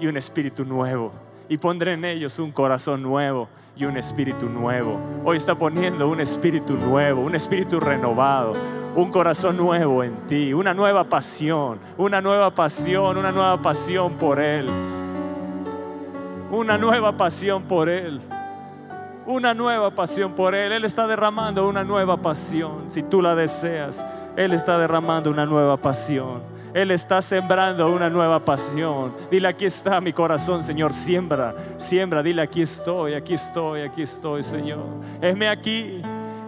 Speaker 2: y un espíritu nuevo. Y pondré en ellos un corazón nuevo y un espíritu nuevo. Hoy está poniendo un espíritu nuevo, un espíritu renovado, un corazón nuevo en ti, una nueva pasión, una nueva pasión, una nueva pasión por Él. Una nueva pasión por Él una nueva pasión por Él. Él está derramando una nueva pasión. Si tú la deseas, Él está derramando una nueva pasión. Él está sembrando una nueva pasión. Dile, aquí está mi corazón, Señor. Siembra, siembra. Dile, aquí estoy, aquí estoy, aquí estoy, Señor. Heme aquí.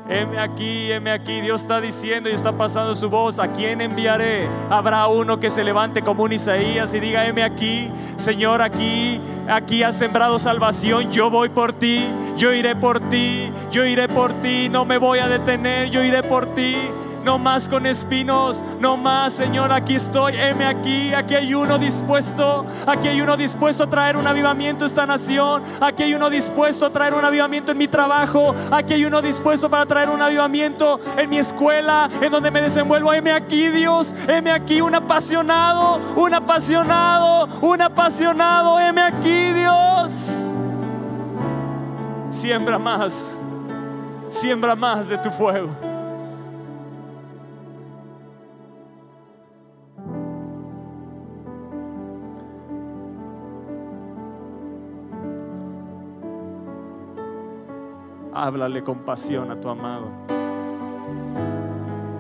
Speaker 2: Heme aquí, heme aquí. Dios está diciendo y está pasando su voz. ¿A quién enviaré? Habrá uno que se levante como un Isaías y diga, heme aquí. Señor, aquí, aquí has sembrado salvación. Yo voy por ti. Yo iré por ti. Yo iré por ti. No me voy a detener. Yo iré por ti. No más con espinos, no más, Señor, aquí estoy, heme aquí, aquí hay uno dispuesto, aquí hay uno dispuesto a traer un avivamiento a esta nación, aquí hay uno dispuesto a traer un avivamiento en mi trabajo, aquí hay uno dispuesto para traer un avivamiento en mi escuela, en donde me desenvuelvo, heme aquí, Dios, heme aquí, un apasionado, un apasionado, un apasionado, heme aquí, Dios. Siembra más, siembra más de tu fuego. Háblale con pasión a tu amado.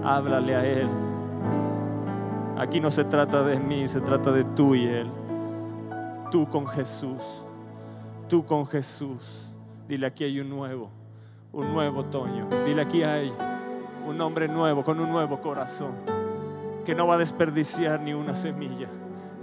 Speaker 2: Háblale a Él. Aquí no se trata de mí, se trata de tú y Él. Tú con Jesús. Tú con Jesús. Dile aquí hay un nuevo, un nuevo Toño. Dile aquí hay un hombre nuevo con un nuevo corazón. que no va a desperdiciar ni una semilla.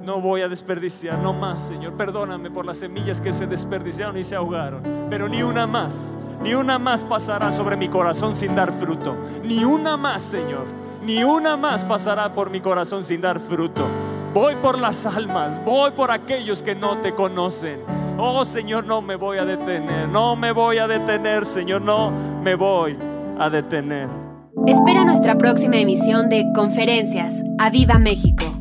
Speaker 2: No voy a desperdiciar, no más, Señor. Perdóname por las semillas que se desperdiciaron y se ahogaron. Pero ni una más, ni una más pasará sobre mi corazón sin dar fruto. Ni una más, Señor. Ni una más pasará por mi corazón sin dar fruto. Voy por las almas, voy por aquellos que no te conocen. Oh Señor, no me voy a detener, no me voy a detener, Señor, no me voy a detener.
Speaker 1: Espera nuestra próxima emisión de Conferencias. ¡A Viva México!